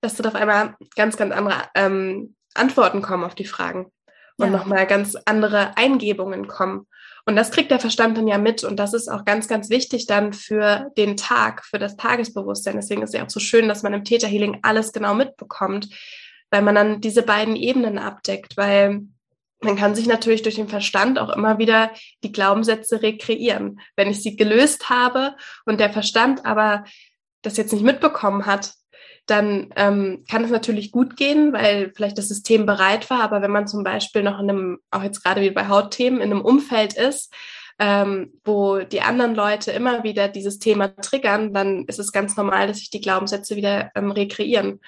dass dann auf einmal ganz, ganz andere ähm, Antworten kommen auf die Fragen und ja. nochmal ganz andere Eingebungen kommen. Und das kriegt der Verstand dann ja mit. Und das ist auch ganz, ganz wichtig dann für den Tag, für das Tagesbewusstsein. Deswegen ist es ja auch so schön, dass man im Täterhealing alles genau mitbekommt, weil man dann diese beiden Ebenen abdeckt, weil man kann sich natürlich durch den Verstand auch immer wieder die Glaubenssätze rekreieren. Wenn ich sie gelöst habe und der Verstand aber das jetzt nicht mitbekommen hat, dann ähm, kann es natürlich gut gehen, weil vielleicht das System bereit war. Aber wenn man zum Beispiel noch in einem, auch jetzt gerade wie bei Hautthemen, in einem Umfeld ist, ähm, wo die anderen Leute immer wieder dieses Thema triggern, dann ist es ganz normal, dass sich die Glaubenssätze wieder ähm, rekreieren.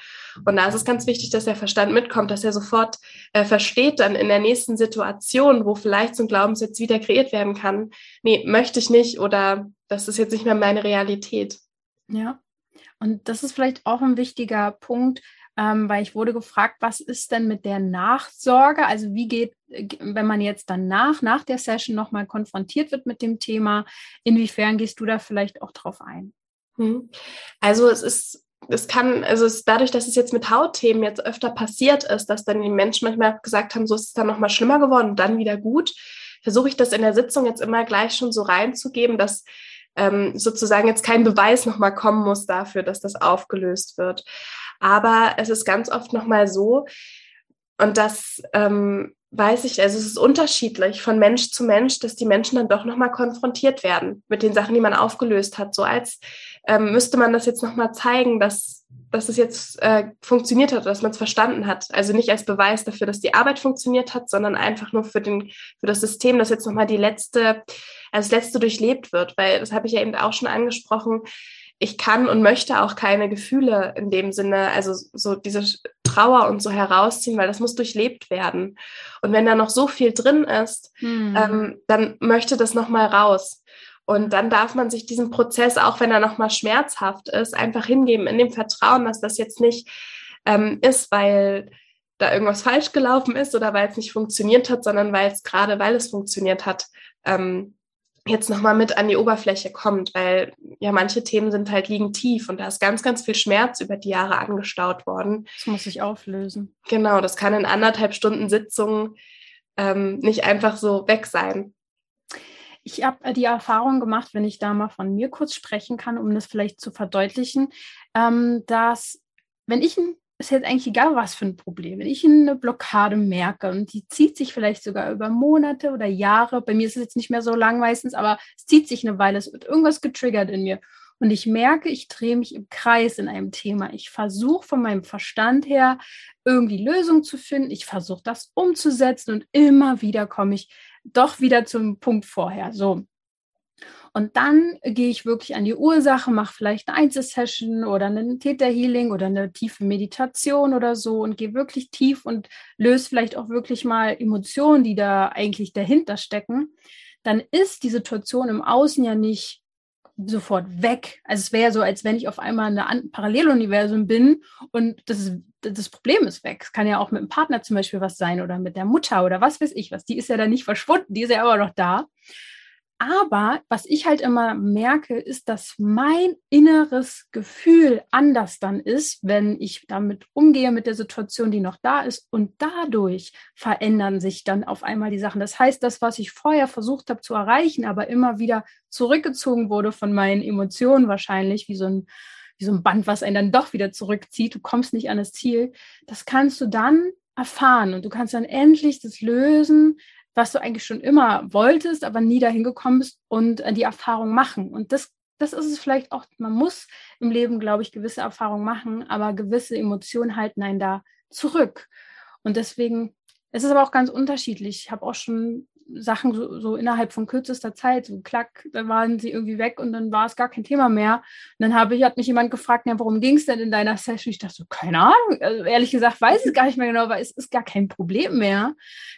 Und da ist es ganz wichtig, dass der Verstand mitkommt, dass er sofort äh, versteht dann in der nächsten Situation, wo vielleicht so ein Glaubenssatz wieder kreiert werden kann, nee, möchte ich nicht oder das ist jetzt nicht mehr meine Realität. Ja, und das ist vielleicht auch ein wichtiger Punkt, ähm, weil ich wurde gefragt, was ist denn mit der Nachsorge? Also wie geht, wenn man jetzt danach, nach der Session nochmal konfrontiert wird mit dem Thema, inwiefern gehst du da vielleicht auch drauf ein? Hm. Also es ist es kann, also es dadurch, dass es jetzt mit Hautthemen jetzt öfter passiert ist, dass dann die Menschen manchmal gesagt haben, so ist es dann nochmal schlimmer geworden und dann wieder gut, versuche ich das in der Sitzung jetzt immer gleich schon so reinzugeben, dass ähm, sozusagen jetzt kein Beweis nochmal kommen muss dafür, dass das aufgelöst wird. Aber es ist ganz oft nochmal so, und das ähm, weiß ich, also es ist unterschiedlich von Mensch zu Mensch, dass die Menschen dann doch nochmal konfrontiert werden mit den Sachen, die man aufgelöst hat. So als ähm, müsste man das jetzt nochmal zeigen, dass, dass es jetzt äh, funktioniert hat, dass man es verstanden hat. Also nicht als Beweis dafür, dass die Arbeit funktioniert hat, sondern einfach nur für, den, für das System, dass jetzt nochmal die letzte als letzte durchlebt wird, weil das habe ich ja eben auch schon angesprochen. Ich kann und möchte auch keine Gefühle in dem Sinne, also so diese Trauer und so herausziehen, weil das muss durchlebt werden. Und wenn da noch so viel drin ist, hm. ähm, dann möchte das nochmal raus. Und dann darf man sich diesen Prozess, auch wenn er nochmal schmerzhaft ist, einfach hingeben in dem Vertrauen, dass das jetzt nicht ähm, ist, weil da irgendwas falsch gelaufen ist oder weil es nicht funktioniert hat, sondern weil es gerade, weil es funktioniert hat, ähm, jetzt nochmal mit an die Oberfläche kommt, weil ja manche Themen sind halt liegen tief und da ist ganz, ganz viel Schmerz über die Jahre angestaut worden. Das muss sich auflösen. Genau, das kann in anderthalb Stunden Sitzung ähm, nicht einfach so weg sein. Ich habe äh, die Erfahrung gemacht, wenn ich da mal von mir kurz sprechen kann, um das vielleicht zu verdeutlichen, ähm, dass wenn ich ein ist jetzt eigentlich egal, was für ein Problem. Wenn ich eine Blockade merke und die zieht sich vielleicht sogar über Monate oder Jahre, bei mir ist es jetzt nicht mehr so lang meistens, aber es zieht sich eine Weile, es wird irgendwas getriggert in mir. Und ich merke, ich drehe mich im Kreis in einem Thema. Ich versuche von meinem Verstand her irgendwie Lösungen zu finden. Ich versuche das umzusetzen und immer wieder komme ich doch wieder zum Punkt vorher. So, und dann gehe ich wirklich an die Ursache, mache vielleicht eine Einzelsession oder einen Täterhealing oder eine tiefe Meditation oder so und gehe wirklich tief und löse vielleicht auch wirklich mal Emotionen, die da eigentlich dahinter stecken. Dann ist die Situation im Außen ja nicht sofort weg. Also es wäre so, als wenn ich auf einmal in einem Paralleluniversum bin und das, ist, das Problem ist weg. Es kann ja auch mit dem Partner zum Beispiel was sein oder mit der Mutter oder was weiß ich was. Die ist ja dann nicht verschwunden, die ist ja aber noch da. Aber was ich halt immer merke, ist, dass mein inneres Gefühl anders dann ist, wenn ich damit umgehe mit der Situation, die noch da ist. Und dadurch verändern sich dann auf einmal die Sachen. Das heißt, das, was ich vorher versucht habe zu erreichen, aber immer wieder zurückgezogen wurde von meinen Emotionen wahrscheinlich, wie so ein, wie so ein Band, was einen dann doch wieder zurückzieht. Du kommst nicht an das Ziel. Das kannst du dann erfahren und du kannst dann endlich das lösen, was du eigentlich schon immer wolltest, aber nie dahin gekommen bist und äh, die Erfahrung machen. Und das, das ist es vielleicht auch, man muss im Leben, glaube ich, gewisse Erfahrungen machen, aber gewisse Emotionen halten einen da zurück. Und deswegen, es ist aber auch ganz unterschiedlich. Ich habe auch schon Sachen so, so, innerhalb von kürzester Zeit, so klack, dann waren sie irgendwie weg und dann war es gar kein Thema mehr. Und dann habe ich, hat mich jemand gefragt, ja, worum ging es denn in deiner Session? Ich dachte so, keine Ahnung, also ehrlich gesagt weiß ich gar nicht mehr genau, weil es ist gar kein Problem mehr.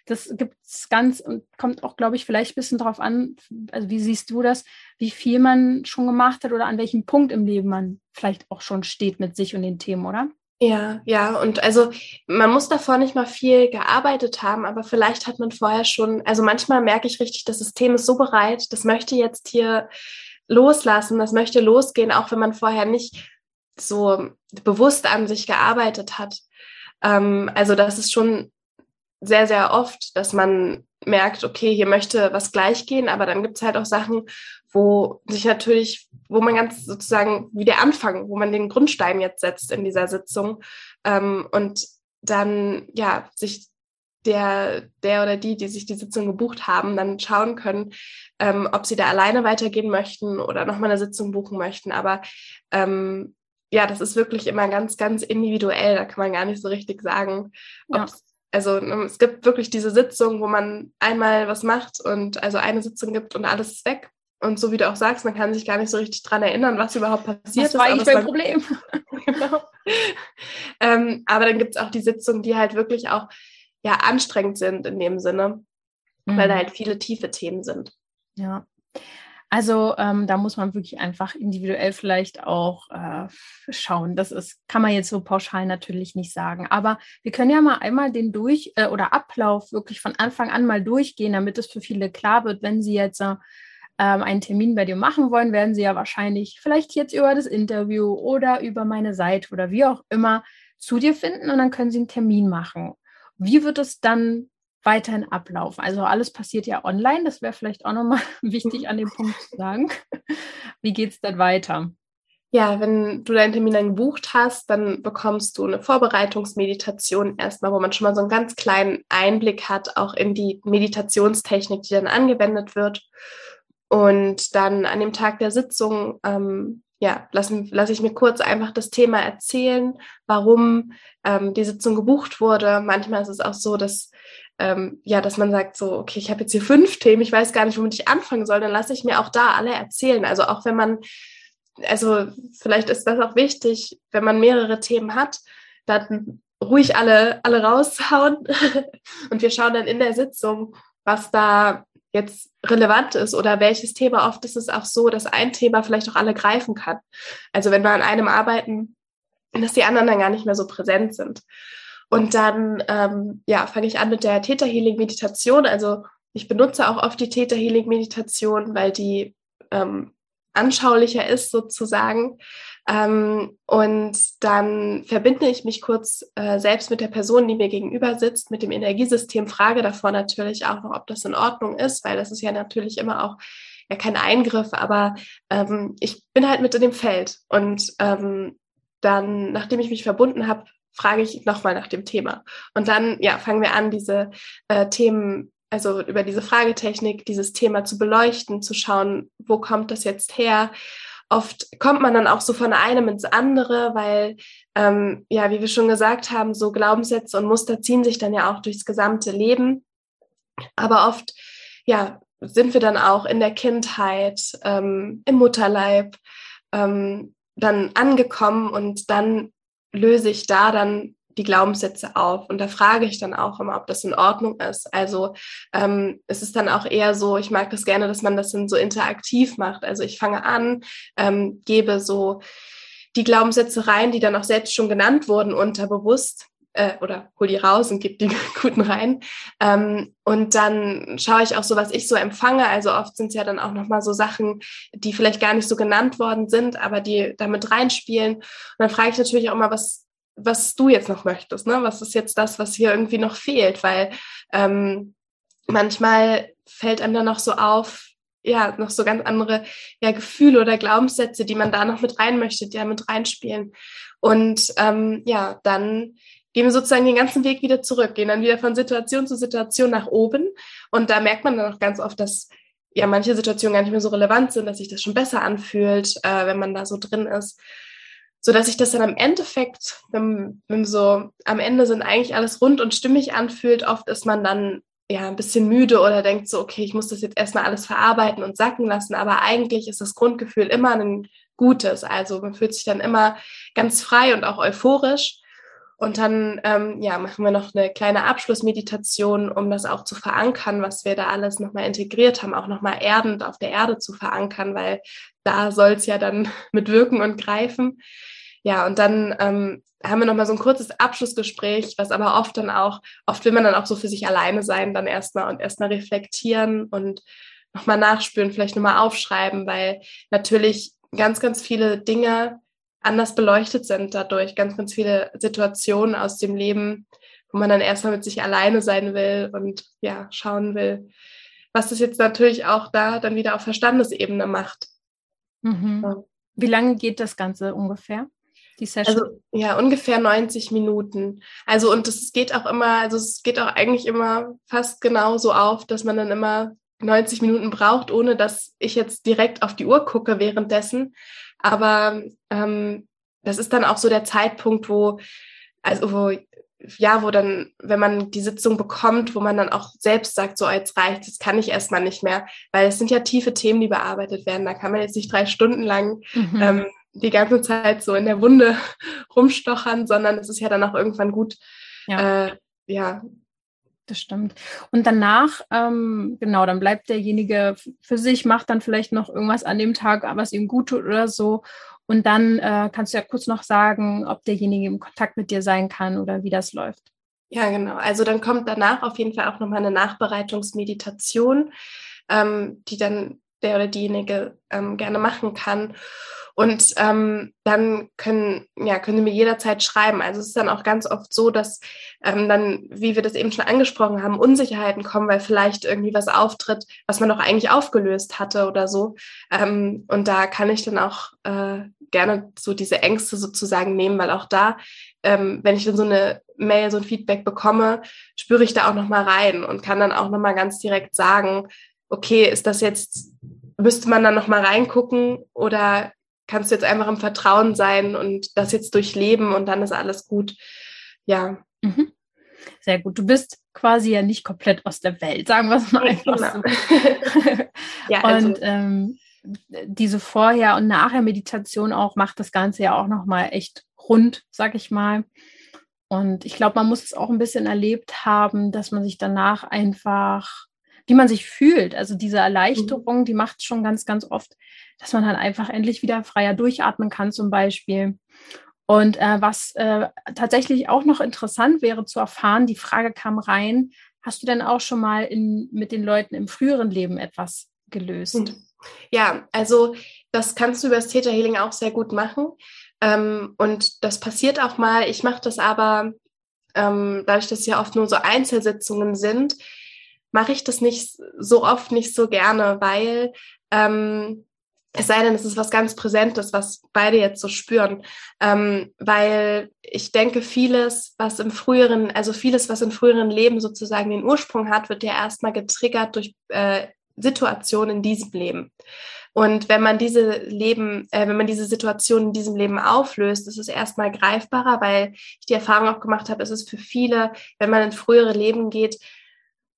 Das gibt es ganz und kommt auch, glaube ich, vielleicht ein bisschen darauf an, also wie siehst du das, wie viel man schon gemacht hat oder an welchem Punkt im Leben man vielleicht auch schon steht mit sich und den Themen, oder? Ja, ja, und also man muss davor nicht mal viel gearbeitet haben, aber vielleicht hat man vorher schon, also manchmal merke ich richtig, das System ist so bereit, das möchte jetzt hier loslassen, das möchte losgehen, auch wenn man vorher nicht so bewusst an sich gearbeitet hat. Ähm, also das ist schon sehr, sehr oft, dass man merkt, okay, hier möchte was gleich gehen, aber dann gibt es halt auch Sachen, wo sich natürlich, wo man ganz sozusagen wie der Anfang, wo man den Grundstein jetzt setzt in dieser Sitzung ähm, und dann ja sich der, der oder die, die sich die Sitzung gebucht haben, dann schauen können, ähm, ob sie da alleine weitergehen möchten oder nochmal eine Sitzung buchen möchten. Aber ähm, ja, das ist wirklich immer ganz, ganz individuell. Da kann man gar nicht so richtig sagen, ja. also ne, es gibt wirklich diese Sitzung, wo man einmal was macht und also eine Sitzung gibt und alles ist weg. Und so wie du auch sagst, man kann sich gar nicht so richtig dran erinnern, was überhaupt passiert das war ist. eigentlich mein Problem. genau. ähm, aber dann gibt es auch die Sitzungen, die halt wirklich auch ja anstrengend sind in dem Sinne, mhm. weil da halt viele tiefe Themen sind. Ja. Also ähm, da muss man wirklich einfach individuell vielleicht auch äh, schauen. Das ist, kann man jetzt so pauschal natürlich nicht sagen. Aber wir können ja mal einmal den Durch- äh, oder Ablauf wirklich von Anfang an mal durchgehen, damit es für viele klar wird, wenn sie jetzt äh, ähm, einen Termin bei dir machen wollen, werden sie ja wahrscheinlich vielleicht jetzt über das Interview oder über meine Seite oder wie auch immer zu dir finden und dann können sie einen Termin machen. Wie wird es dann weiterhin ablaufen? Also alles passiert ja online, das wäre vielleicht auch nochmal wichtig an dem Punkt zu sagen. Wie geht es dann weiter? Ja, wenn du deinen Termin dann gebucht hast, dann bekommst du eine Vorbereitungsmeditation erstmal, wo man schon mal so einen ganz kleinen Einblick hat, auch in die Meditationstechnik, die dann angewendet wird. Und dann an dem Tag der Sitzung, ähm, ja, lasse lass ich mir kurz einfach das Thema erzählen, warum ähm, die Sitzung gebucht wurde. Manchmal ist es auch so, dass ähm, ja, dass man sagt so, okay, ich habe jetzt hier fünf Themen, ich weiß gar nicht, womit ich anfangen soll, dann lasse ich mir auch da alle erzählen. Also auch wenn man, also vielleicht ist das auch wichtig, wenn man mehrere Themen hat, dann ruhig alle, alle raushauen und wir schauen dann in der Sitzung, was da jetzt relevant ist oder welches Thema. Oft ist es auch so, dass ein Thema vielleicht auch alle greifen kann. Also wenn wir an einem arbeiten, dass die anderen dann gar nicht mehr so präsent sind. Und dann ähm, ja, fange ich an mit der Theta Healing Meditation. Also ich benutze auch oft die Theta Healing Meditation, weil die ähm, anschaulicher ist sozusagen. Ähm, und dann verbinde ich mich kurz äh, selbst mit der Person, die mir gegenüber sitzt, mit dem Energiesystem, frage davor natürlich auch noch, ob das in Ordnung ist, weil das ist ja natürlich immer auch ja kein Eingriff, aber ähm, ich bin halt mit in dem Feld. Und ähm, dann, nachdem ich mich verbunden habe, frage ich nochmal nach dem Thema. Und dann, ja, fangen wir an, diese äh, Themen also über diese Fragetechnik, dieses Thema zu beleuchten, zu schauen, wo kommt das jetzt her, oft kommt man dann auch so von einem ins andere, weil, ähm, ja, wie wir schon gesagt haben, so Glaubenssätze und Muster ziehen sich dann ja auch durchs gesamte Leben. Aber oft, ja, sind wir dann auch in der Kindheit, ähm, im Mutterleib ähm, dann angekommen und dann löse ich da dann die Glaubenssätze auf. Und da frage ich dann auch immer, ob das in Ordnung ist. Also ähm, es ist dann auch eher so, ich mag das gerne, dass man das dann so interaktiv macht. Also ich fange an, ähm, gebe so die Glaubenssätze rein, die dann auch selbst schon genannt wurden, unterbewusst äh, oder hol die raus und gib die guten rein. Ähm, und dann schaue ich auch so, was ich so empfange. Also oft sind es ja dann auch nochmal so Sachen, die vielleicht gar nicht so genannt worden sind, aber die damit reinspielen. Und dann frage ich natürlich auch immer, was, was du jetzt noch möchtest, ne? Was ist jetzt das, was hier irgendwie noch fehlt? Weil ähm, manchmal fällt einem dann noch so auf, ja, noch so ganz andere ja, Gefühle oder Glaubenssätze, die man da noch mit rein möchte, die ja mit reinspielen. Und ähm, ja, dann gehen wir sozusagen den ganzen Weg wieder zurück, gehen dann wieder von Situation zu Situation nach oben. Und da merkt man dann auch ganz oft, dass ja manche Situationen gar nicht mehr so relevant sind, dass sich das schon besser anfühlt, äh, wenn man da so drin ist. So dass sich das dann am Endeffekt, wenn, wenn so am Ende sind eigentlich alles rund und stimmig anfühlt, oft ist man dann ja ein bisschen müde oder denkt so, okay, ich muss das jetzt erstmal alles verarbeiten und sacken lassen, aber eigentlich ist das Grundgefühl immer ein gutes. Also man fühlt sich dann immer ganz frei und auch euphorisch. Und dann ähm, ja, machen wir noch eine kleine Abschlussmeditation, um das auch zu verankern, was wir da alles nochmal integriert haben, auch nochmal erdend auf der Erde zu verankern, weil da soll es ja dann mit wirken und greifen. Ja, und dann ähm, haben wir nochmal so ein kurzes Abschlussgespräch, was aber oft dann auch, oft will man dann auch so für sich alleine sein, dann erstmal und erstmal reflektieren und nochmal nachspüren, vielleicht nochmal aufschreiben, weil natürlich ganz, ganz viele Dinge anders beleuchtet sind dadurch. Ganz, ganz viele Situationen aus dem Leben, wo man dann erstmal mit sich alleine sein will und ja, schauen will, was das jetzt natürlich auch da dann wieder auf Verstandesebene macht. Mhm. Ja. Wie lange geht das Ganze ungefähr? Die Session? Also ja, ungefähr 90 Minuten. Also und es geht auch immer, also es geht auch eigentlich immer fast genauso auf, dass man dann immer 90 Minuten braucht, ohne dass ich jetzt direkt auf die Uhr gucke währenddessen. Aber ähm, das ist dann auch so der Zeitpunkt, wo, also wo, ja, wo dann, wenn man die Sitzung bekommt, wo man dann auch selbst sagt, so jetzt reicht, das kann ich erstmal nicht mehr, weil es sind ja tiefe Themen, die bearbeitet werden. Da kann man jetzt nicht drei Stunden lang mhm. ähm, die ganze Zeit so in der Wunde rumstochern, sondern es ist ja dann auch irgendwann gut, ja, äh, ja das stimmt. Und danach, ähm, genau, dann bleibt derjenige für sich, macht dann vielleicht noch irgendwas an dem Tag, was ihm gut tut oder so. Und dann äh, kannst du ja kurz noch sagen, ob derjenige im Kontakt mit dir sein kann oder wie das läuft. Ja, genau. Also dann kommt danach auf jeden Fall auch nochmal eine Nachbereitungsmeditation, ähm, die dann der oder diejenige ähm, gerne machen kann. Und ähm, dann können, ja, können Sie mir jederzeit schreiben. Also es ist dann auch ganz oft so, dass ähm, dann, wie wir das eben schon angesprochen haben, Unsicherheiten kommen, weil vielleicht irgendwie was auftritt, was man doch eigentlich aufgelöst hatte oder so. Ähm, und da kann ich dann auch äh, gerne so diese Ängste sozusagen nehmen, weil auch da, ähm, wenn ich dann so eine Mail, so ein Feedback bekomme, spüre ich da auch nochmal rein und kann dann auch nochmal ganz direkt sagen, okay, ist das jetzt, müsste man dann nochmal reingucken oder kannst du jetzt einfach im Vertrauen sein und das jetzt durchleben und dann ist alles gut. Ja. Mhm. Sehr gut. Du bist quasi ja nicht komplett aus der Welt, sagen wir es mal einfach genau. so. ja, also. Und ähm, diese Vorher- und Nachher-Meditation auch macht das Ganze ja auch nochmal echt rund, sag ich mal. Und ich glaube, man muss es auch ein bisschen erlebt haben, dass man sich danach einfach wie man sich fühlt. Also diese Erleichterung, mhm. die macht schon ganz, ganz oft, dass man dann einfach endlich wieder freier durchatmen kann zum Beispiel. Und äh, was äh, tatsächlich auch noch interessant wäre zu erfahren, die Frage kam rein, hast du denn auch schon mal in, mit den Leuten im früheren Leben etwas gelöst? Mhm. Ja, also das kannst du über das Theta Healing auch sehr gut machen. Ähm, und das passiert auch mal. Ich mache das aber, ähm, dadurch, dass ja oft nur so Einzelsitzungen sind, mache ich das nicht so oft nicht so gerne, weil ähm, es sei denn, es ist was ganz Präsentes, was beide jetzt so spüren. Ähm, weil ich denke, vieles, was im früheren, also vieles, was im früheren Leben sozusagen den Ursprung hat, wird ja erstmal getriggert durch äh, Situationen in diesem Leben. Und wenn man diese Leben, äh, wenn man diese Situation in diesem Leben auflöst, ist es erstmal greifbarer, weil ich die Erfahrung auch gemacht habe, ist es für viele, wenn man in frühere Leben geht,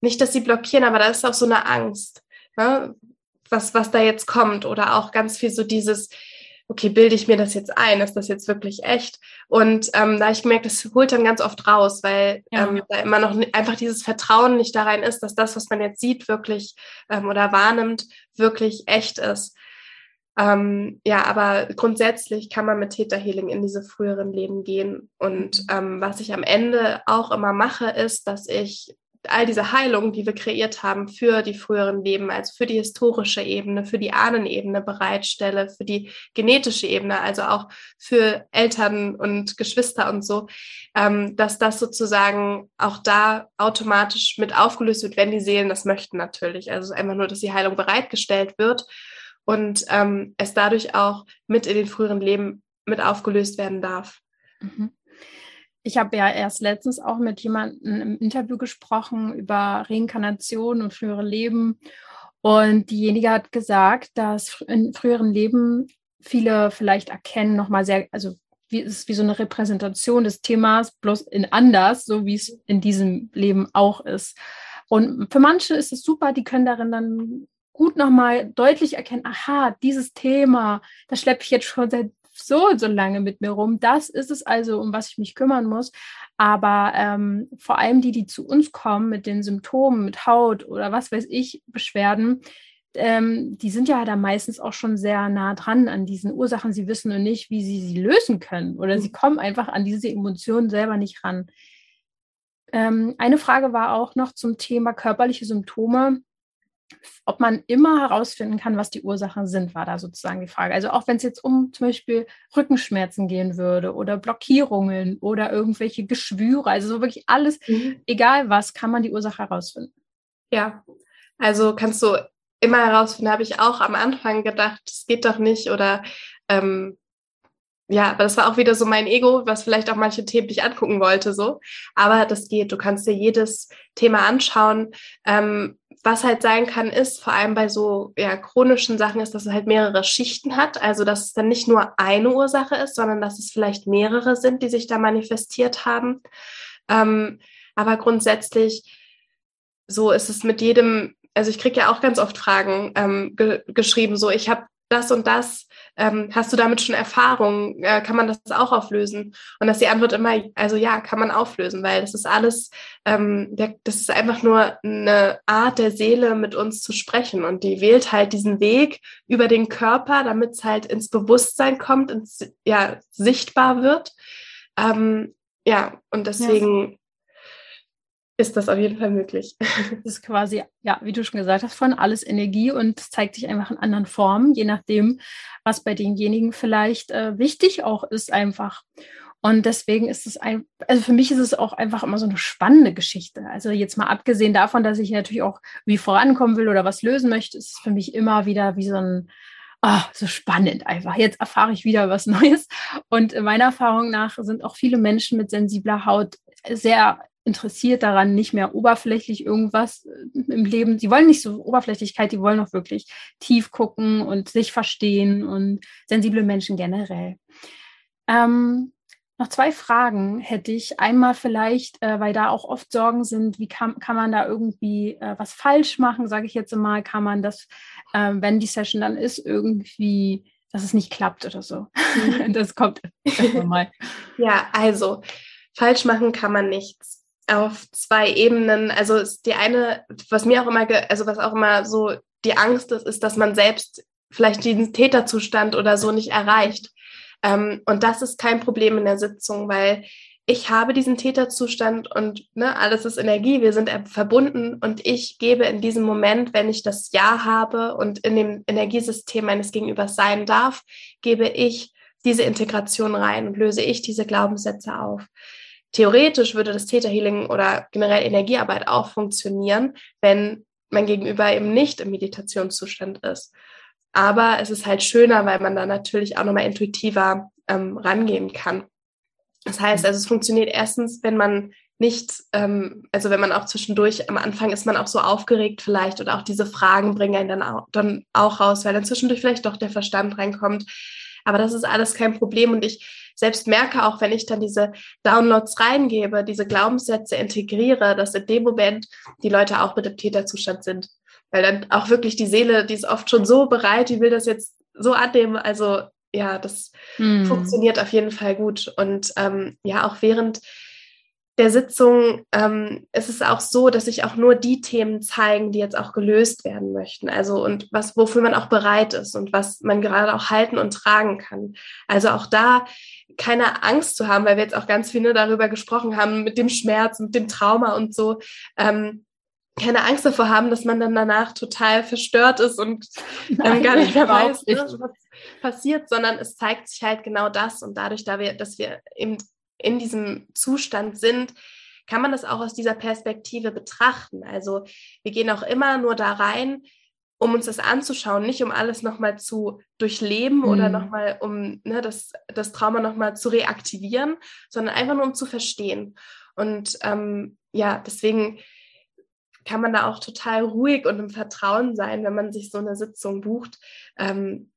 nicht, dass sie blockieren, aber da ist auch so eine Angst, ne? was, was da jetzt kommt. Oder auch ganz viel so dieses, okay, bilde ich mir das jetzt ein? Ist das jetzt wirklich echt? Und ähm, da habe ich gemerkt, das holt dann ganz oft raus, weil ja. ähm, da immer noch einfach dieses Vertrauen nicht da rein ist, dass das, was man jetzt sieht, wirklich ähm, oder wahrnimmt, wirklich echt ist. Ähm, ja, aber grundsätzlich kann man mit Theta Healing in diese früheren Leben gehen. Und mhm. ähm, was ich am Ende auch immer mache, ist, dass ich all diese Heilungen, die wir kreiert haben für die früheren Leben, also für die historische Ebene, für die Ahnenebene bereitstelle, für die genetische Ebene, also auch für Eltern und Geschwister und so, ähm, dass das sozusagen auch da automatisch mit aufgelöst wird, wenn die Seelen das möchten natürlich. Also einfach nur, dass die Heilung bereitgestellt wird und ähm, es dadurch auch mit in den früheren Leben mit aufgelöst werden darf. Mhm ich habe ja erst letztens auch mit jemandem im Interview gesprochen über Reinkarnation und frühere Leben. Und diejenige hat gesagt, dass in früheren Leben viele vielleicht erkennen, nochmal sehr, also wie, es ist wie so eine Repräsentation des Themas, bloß in anders, so wie es in diesem Leben auch ist. Und für manche ist es super, die können darin dann gut nochmal deutlich erkennen, aha, dieses Thema, das schleppe ich jetzt schon seit so und so lange mit mir rum. Das ist es also, um was ich mich kümmern muss. Aber ähm, vor allem die, die zu uns kommen mit den Symptomen, mit Haut oder was weiß ich, Beschwerden, ähm, die sind ja da meistens auch schon sehr nah dran an diesen Ursachen. Sie wissen nur nicht, wie sie sie lösen können oder sie mhm. kommen einfach an diese Emotionen selber nicht ran. Ähm, eine Frage war auch noch zum Thema körperliche Symptome ob man immer herausfinden kann, was die Ursachen sind, war da sozusagen die Frage. Also auch wenn es jetzt um zum Beispiel Rückenschmerzen gehen würde oder Blockierungen oder irgendwelche Geschwüre, also so wirklich alles, mhm. egal was, kann man die Ursache herausfinden. Ja, also kannst du immer herausfinden, habe ich auch am Anfang gedacht, es geht doch nicht oder ähm, ja, aber das war auch wieder so mein Ego, was vielleicht auch manche Themen nicht angucken wollte, so. Aber das geht. Du kannst dir jedes Thema anschauen. Ähm, was halt sein kann, ist, vor allem bei so ja, chronischen Sachen, ist, dass es halt mehrere Schichten hat. Also, dass es dann nicht nur eine Ursache ist, sondern dass es vielleicht mehrere sind, die sich da manifestiert haben. Ähm, aber grundsätzlich, so ist es mit jedem, also ich kriege ja auch ganz oft Fragen ähm, ge geschrieben, so ich habe das und das ähm, hast du damit schon Erfahrung? Äh, kann man das auch auflösen? Und dass die Antwort immer, also ja, kann man auflösen, weil das ist alles, ähm, das ist einfach nur eine Art der Seele, mit uns zu sprechen. Und die wählt halt diesen Weg über den Körper, damit es halt ins Bewusstsein kommt, ins, ja, sichtbar wird. Ähm, ja, und deswegen ist das auf jeden Fall möglich. Das ist quasi, ja, wie du schon gesagt hast, von alles Energie und zeigt sich einfach in anderen Formen, je nachdem, was bei denjenigen vielleicht äh, wichtig auch ist einfach. Und deswegen ist es ein, also für mich ist es auch einfach immer so eine spannende Geschichte. Also jetzt mal abgesehen davon, dass ich natürlich auch wie vorankommen will oder was lösen möchte, ist es für mich immer wieder wie so ein, oh, so spannend einfach. Jetzt erfahre ich wieder was Neues. Und meiner Erfahrung nach sind auch viele Menschen mit sensibler Haut sehr interessiert daran, nicht mehr oberflächlich irgendwas äh, im Leben. Sie wollen nicht so Oberflächlichkeit, die wollen auch wirklich tief gucken und sich verstehen und sensible Menschen generell. Ähm, noch zwei Fragen hätte ich. Einmal vielleicht, äh, weil da auch oft Sorgen sind, wie kann, kann man da irgendwie äh, was falsch machen, sage ich jetzt mal, kann man das, äh, wenn die Session dann ist, irgendwie, dass es nicht klappt oder so. Mhm. das kommt mal. Ja, also falsch machen kann man nichts auf zwei Ebenen. Also die eine, was mir auch immer, also was auch immer so die Angst ist, ist, dass man selbst vielleicht diesen Täterzustand oder so nicht erreicht. Ähm, und das ist kein Problem in der Sitzung, weil ich habe diesen Täterzustand und ne, alles ist Energie, wir sind verbunden und ich gebe in diesem Moment, wenn ich das Ja habe und in dem Energiesystem meines Gegenübers sein darf, gebe ich diese Integration rein und löse ich diese Glaubenssätze auf theoretisch würde das Täterhealing oder generell Energiearbeit auch funktionieren, wenn mein Gegenüber eben nicht im Meditationszustand ist. Aber es ist halt schöner, weil man da natürlich auch nochmal intuitiver ähm, rangehen kann. Das heißt, also es funktioniert erstens, wenn man nicht, ähm, also wenn man auch zwischendurch, am Anfang ist man auch so aufgeregt vielleicht oder auch diese Fragen bringen einen dann auch, dann auch raus, weil dann zwischendurch vielleicht doch der Verstand reinkommt. Aber das ist alles kein Problem und ich selbst merke auch, wenn ich dann diese Downloads reingebe, diese Glaubenssätze integriere, dass in dem Moment die Leute auch mit dem Täterzustand sind. Weil dann auch wirklich die Seele, die ist oft schon so bereit, die will das jetzt so annehmen. Also ja, das hm. funktioniert auf jeden Fall gut. Und ähm, ja, auch während der Sitzung ähm, ist es auch so, dass sich auch nur die Themen zeigen, die jetzt auch gelöst werden möchten. Also und was, wofür man auch bereit ist und was man gerade auch halten und tragen kann. Also auch da keine Angst zu haben, weil wir jetzt auch ganz viel darüber gesprochen haben, mit dem Schmerz, mit dem Trauma und so. Ähm, keine Angst davor haben, dass man dann danach total verstört ist und Nein, gar nicht mehr weiß, ne, was passiert, sondern es zeigt sich halt genau das. Und dadurch, da wir, dass wir eben in diesem Zustand sind, kann man das auch aus dieser Perspektive betrachten. Also wir gehen auch immer nur da rein, um uns das anzuschauen, nicht um alles nochmal zu durchleben mhm. oder nochmal um ne, das, das Trauma nochmal zu reaktivieren, sondern einfach nur um zu verstehen. Und ähm, ja, deswegen kann man da auch total ruhig und im Vertrauen sein, wenn man sich so eine Sitzung bucht, ähm,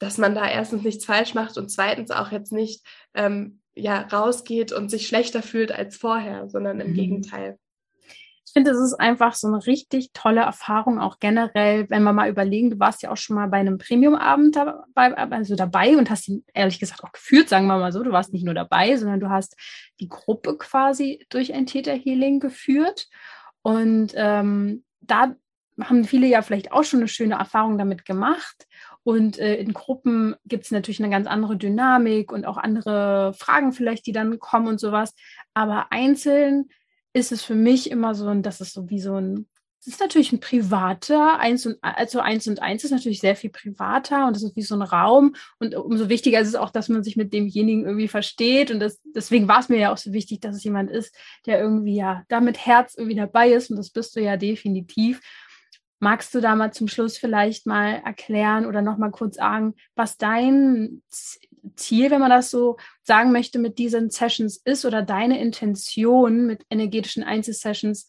dass man da erstens nichts falsch macht und zweitens auch jetzt nicht ähm, ja, rausgeht und sich schlechter fühlt als vorher, sondern im mhm. Gegenteil. Ich finde, es ist einfach so eine richtig tolle Erfahrung, auch generell, wenn wir mal überlegen, du warst ja auch schon mal bei einem Premium-Abend dabei, also dabei und hast ihn ehrlich gesagt auch geführt, sagen wir mal so. Du warst nicht nur dabei, sondern du hast die Gruppe quasi durch ein Täterhealing geführt. Und ähm, da haben viele ja vielleicht auch schon eine schöne Erfahrung damit gemacht. Und äh, in Gruppen gibt es natürlich eine ganz andere Dynamik und auch andere Fragen vielleicht, die dann kommen und sowas. Aber einzeln ist es für mich immer so, und das ist so wie so ein, es ist natürlich ein privater, eins und also eins und eins ist natürlich sehr viel privater und das ist wie so ein Raum. Und umso wichtiger ist es auch, dass man sich mit demjenigen irgendwie versteht. Und das, deswegen war es mir ja auch so wichtig, dass es jemand ist, der irgendwie ja da mit Herz irgendwie dabei ist. Und das bist du ja definitiv. Magst du da mal zum Schluss vielleicht mal erklären oder noch mal kurz sagen, was dein Ziel, wenn man das so sagen möchte, mit diesen Sessions ist oder deine Intention mit energetischen Einzelsessions,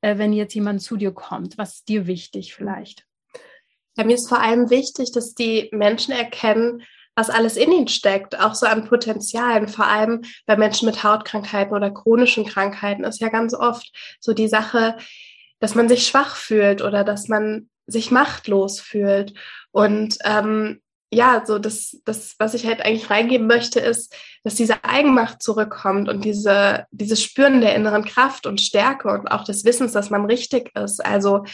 äh, wenn jetzt jemand zu dir kommt? Was ist dir wichtig vielleicht? Ja, mir ist vor allem wichtig, dass die Menschen erkennen, was alles in ihnen steckt, auch so an Potenzialen. Vor allem bei Menschen mit Hautkrankheiten oder chronischen Krankheiten ist ja ganz oft so die Sache, dass man sich schwach fühlt oder dass man sich machtlos fühlt. Und ähm, ja, so das, das, was ich halt eigentlich reingeben möchte, ist, dass diese Eigenmacht zurückkommt und diese, dieses Spüren der inneren Kraft und Stärke und auch des Wissens, dass man richtig ist. Also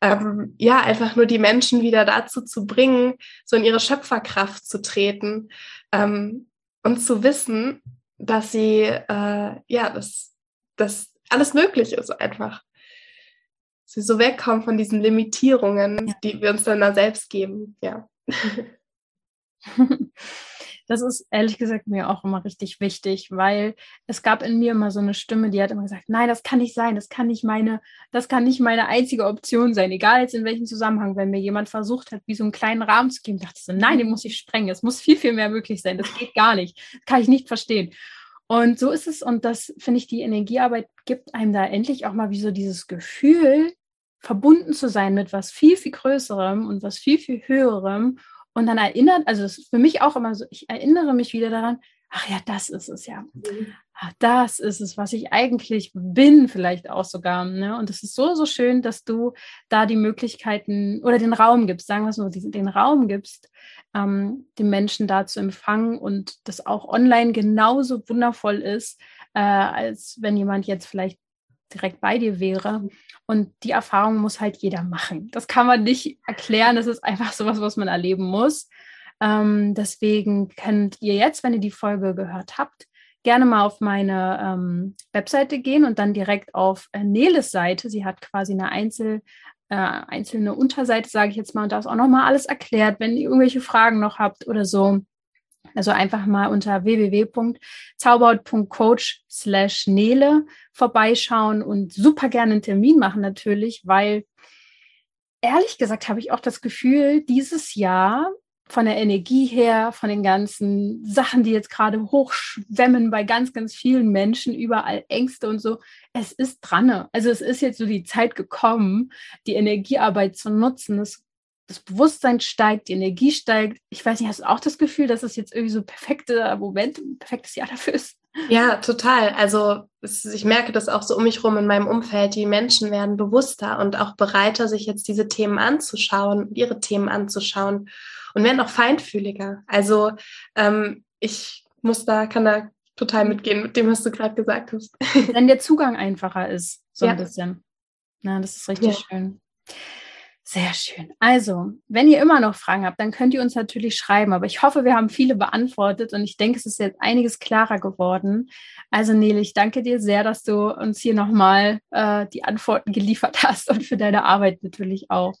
ähm, ja, einfach nur die Menschen wieder dazu zu bringen, so in ihre Schöpferkraft zu treten ähm, und zu wissen, dass sie äh, ja, dass, dass alles möglich ist einfach dass wir so wegkommen von diesen Limitierungen, ja. die wir uns dann da selbst geben. Ja. Das ist ehrlich gesagt mir auch immer richtig wichtig, weil es gab in mir immer so eine Stimme, die hat immer gesagt, nein, das kann nicht sein, das kann nicht meine, das kann nicht meine einzige Option sein, egal jetzt in welchem Zusammenhang. Wenn mir jemand versucht hat, wie so einen kleinen Rahmen zu geben, dachte ich so, nein, den muss ich sprengen, es muss viel, viel mehr möglich sein, das geht gar nicht, das kann ich nicht verstehen. Und so ist es und das finde ich, die Energiearbeit gibt einem da endlich auch mal wie so dieses Gefühl, verbunden zu sein mit was viel, viel Größerem und was viel, viel Höherem. Und dann erinnert, also das ist für mich auch immer so, ich erinnere mich wieder daran, ach ja, das ist es ja. Mhm. Ach, das ist es, was ich eigentlich bin, vielleicht auch sogar. Ne? Und es ist so, so schön, dass du da die Möglichkeiten oder den Raum gibst, sagen wir es so, den Raum gibst, ähm, den Menschen da zu empfangen und das auch online genauso wundervoll ist, äh, als wenn jemand jetzt vielleicht direkt bei dir wäre. Und die Erfahrung muss halt jeder machen. Das kann man nicht erklären. Das ist einfach sowas, was man erleben muss. Ähm, deswegen könnt ihr jetzt, wenn ihr die Folge gehört habt, gerne mal auf meine ähm, Webseite gehen und dann direkt auf äh, Neles Seite. Sie hat quasi eine Einzel, äh, einzelne Unterseite, sage ich jetzt mal, und da ist auch nochmal alles erklärt. Wenn ihr irgendwelche Fragen noch habt oder so, also einfach mal unter www.zauberhaut.coach slash Nele vorbeischauen und super gerne einen Termin machen natürlich, weil ehrlich gesagt habe ich auch das Gefühl, dieses Jahr von der Energie her, von den ganzen Sachen, die jetzt gerade hochschwemmen bei ganz, ganz vielen Menschen, überall Ängste und so, es ist dran. Also es ist jetzt so die Zeit gekommen, die Energiearbeit zu nutzen. Es das Bewusstsein steigt, die Energie steigt. Ich weiß nicht, hast du auch das Gefühl, dass es jetzt irgendwie so ein perfekter Moment, ein perfektes Jahr dafür ist? Ja, total. Also es, ich merke das auch so um mich rum in meinem Umfeld. Die Menschen werden bewusster und auch bereiter, sich jetzt diese Themen anzuschauen, ihre Themen anzuschauen und werden auch feinfühliger. Also ähm, ich muss da, kann da total mitgehen mit dem, was du gerade gesagt hast. Wenn der Zugang einfacher ist, so ja. ein bisschen. Na, das ist richtig ja. schön. Sehr schön. Also, wenn ihr immer noch Fragen habt, dann könnt ihr uns natürlich schreiben. Aber ich hoffe, wir haben viele beantwortet und ich denke, es ist jetzt einiges klarer geworden. Also, Nele, ich danke dir sehr, dass du uns hier nochmal äh, die Antworten geliefert hast und für deine Arbeit natürlich auch.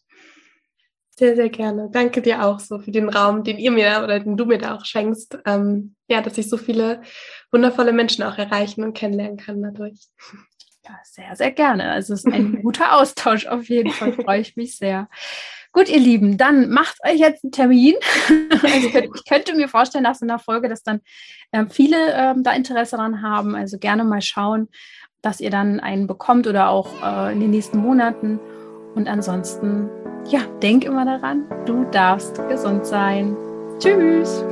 Sehr, sehr gerne. Danke dir auch so für den Raum, den ihr mir oder den du mir da auch schenkst. Ähm, ja, dass ich so viele wundervolle Menschen auch erreichen und kennenlernen kann dadurch. Ja, sehr, sehr gerne. Also es ist ein guter Austausch auf jeden Fall. Freue ich mich sehr. Gut, ihr Lieben, dann macht euch jetzt einen Termin. Also ich könnte mir vorstellen, dass in der Folge, dass dann äh, viele ähm, da Interesse daran haben. Also gerne mal schauen, dass ihr dann einen bekommt oder auch äh, in den nächsten Monaten. Und ansonsten, ja, denk immer daran, du darfst gesund sein. Tschüss.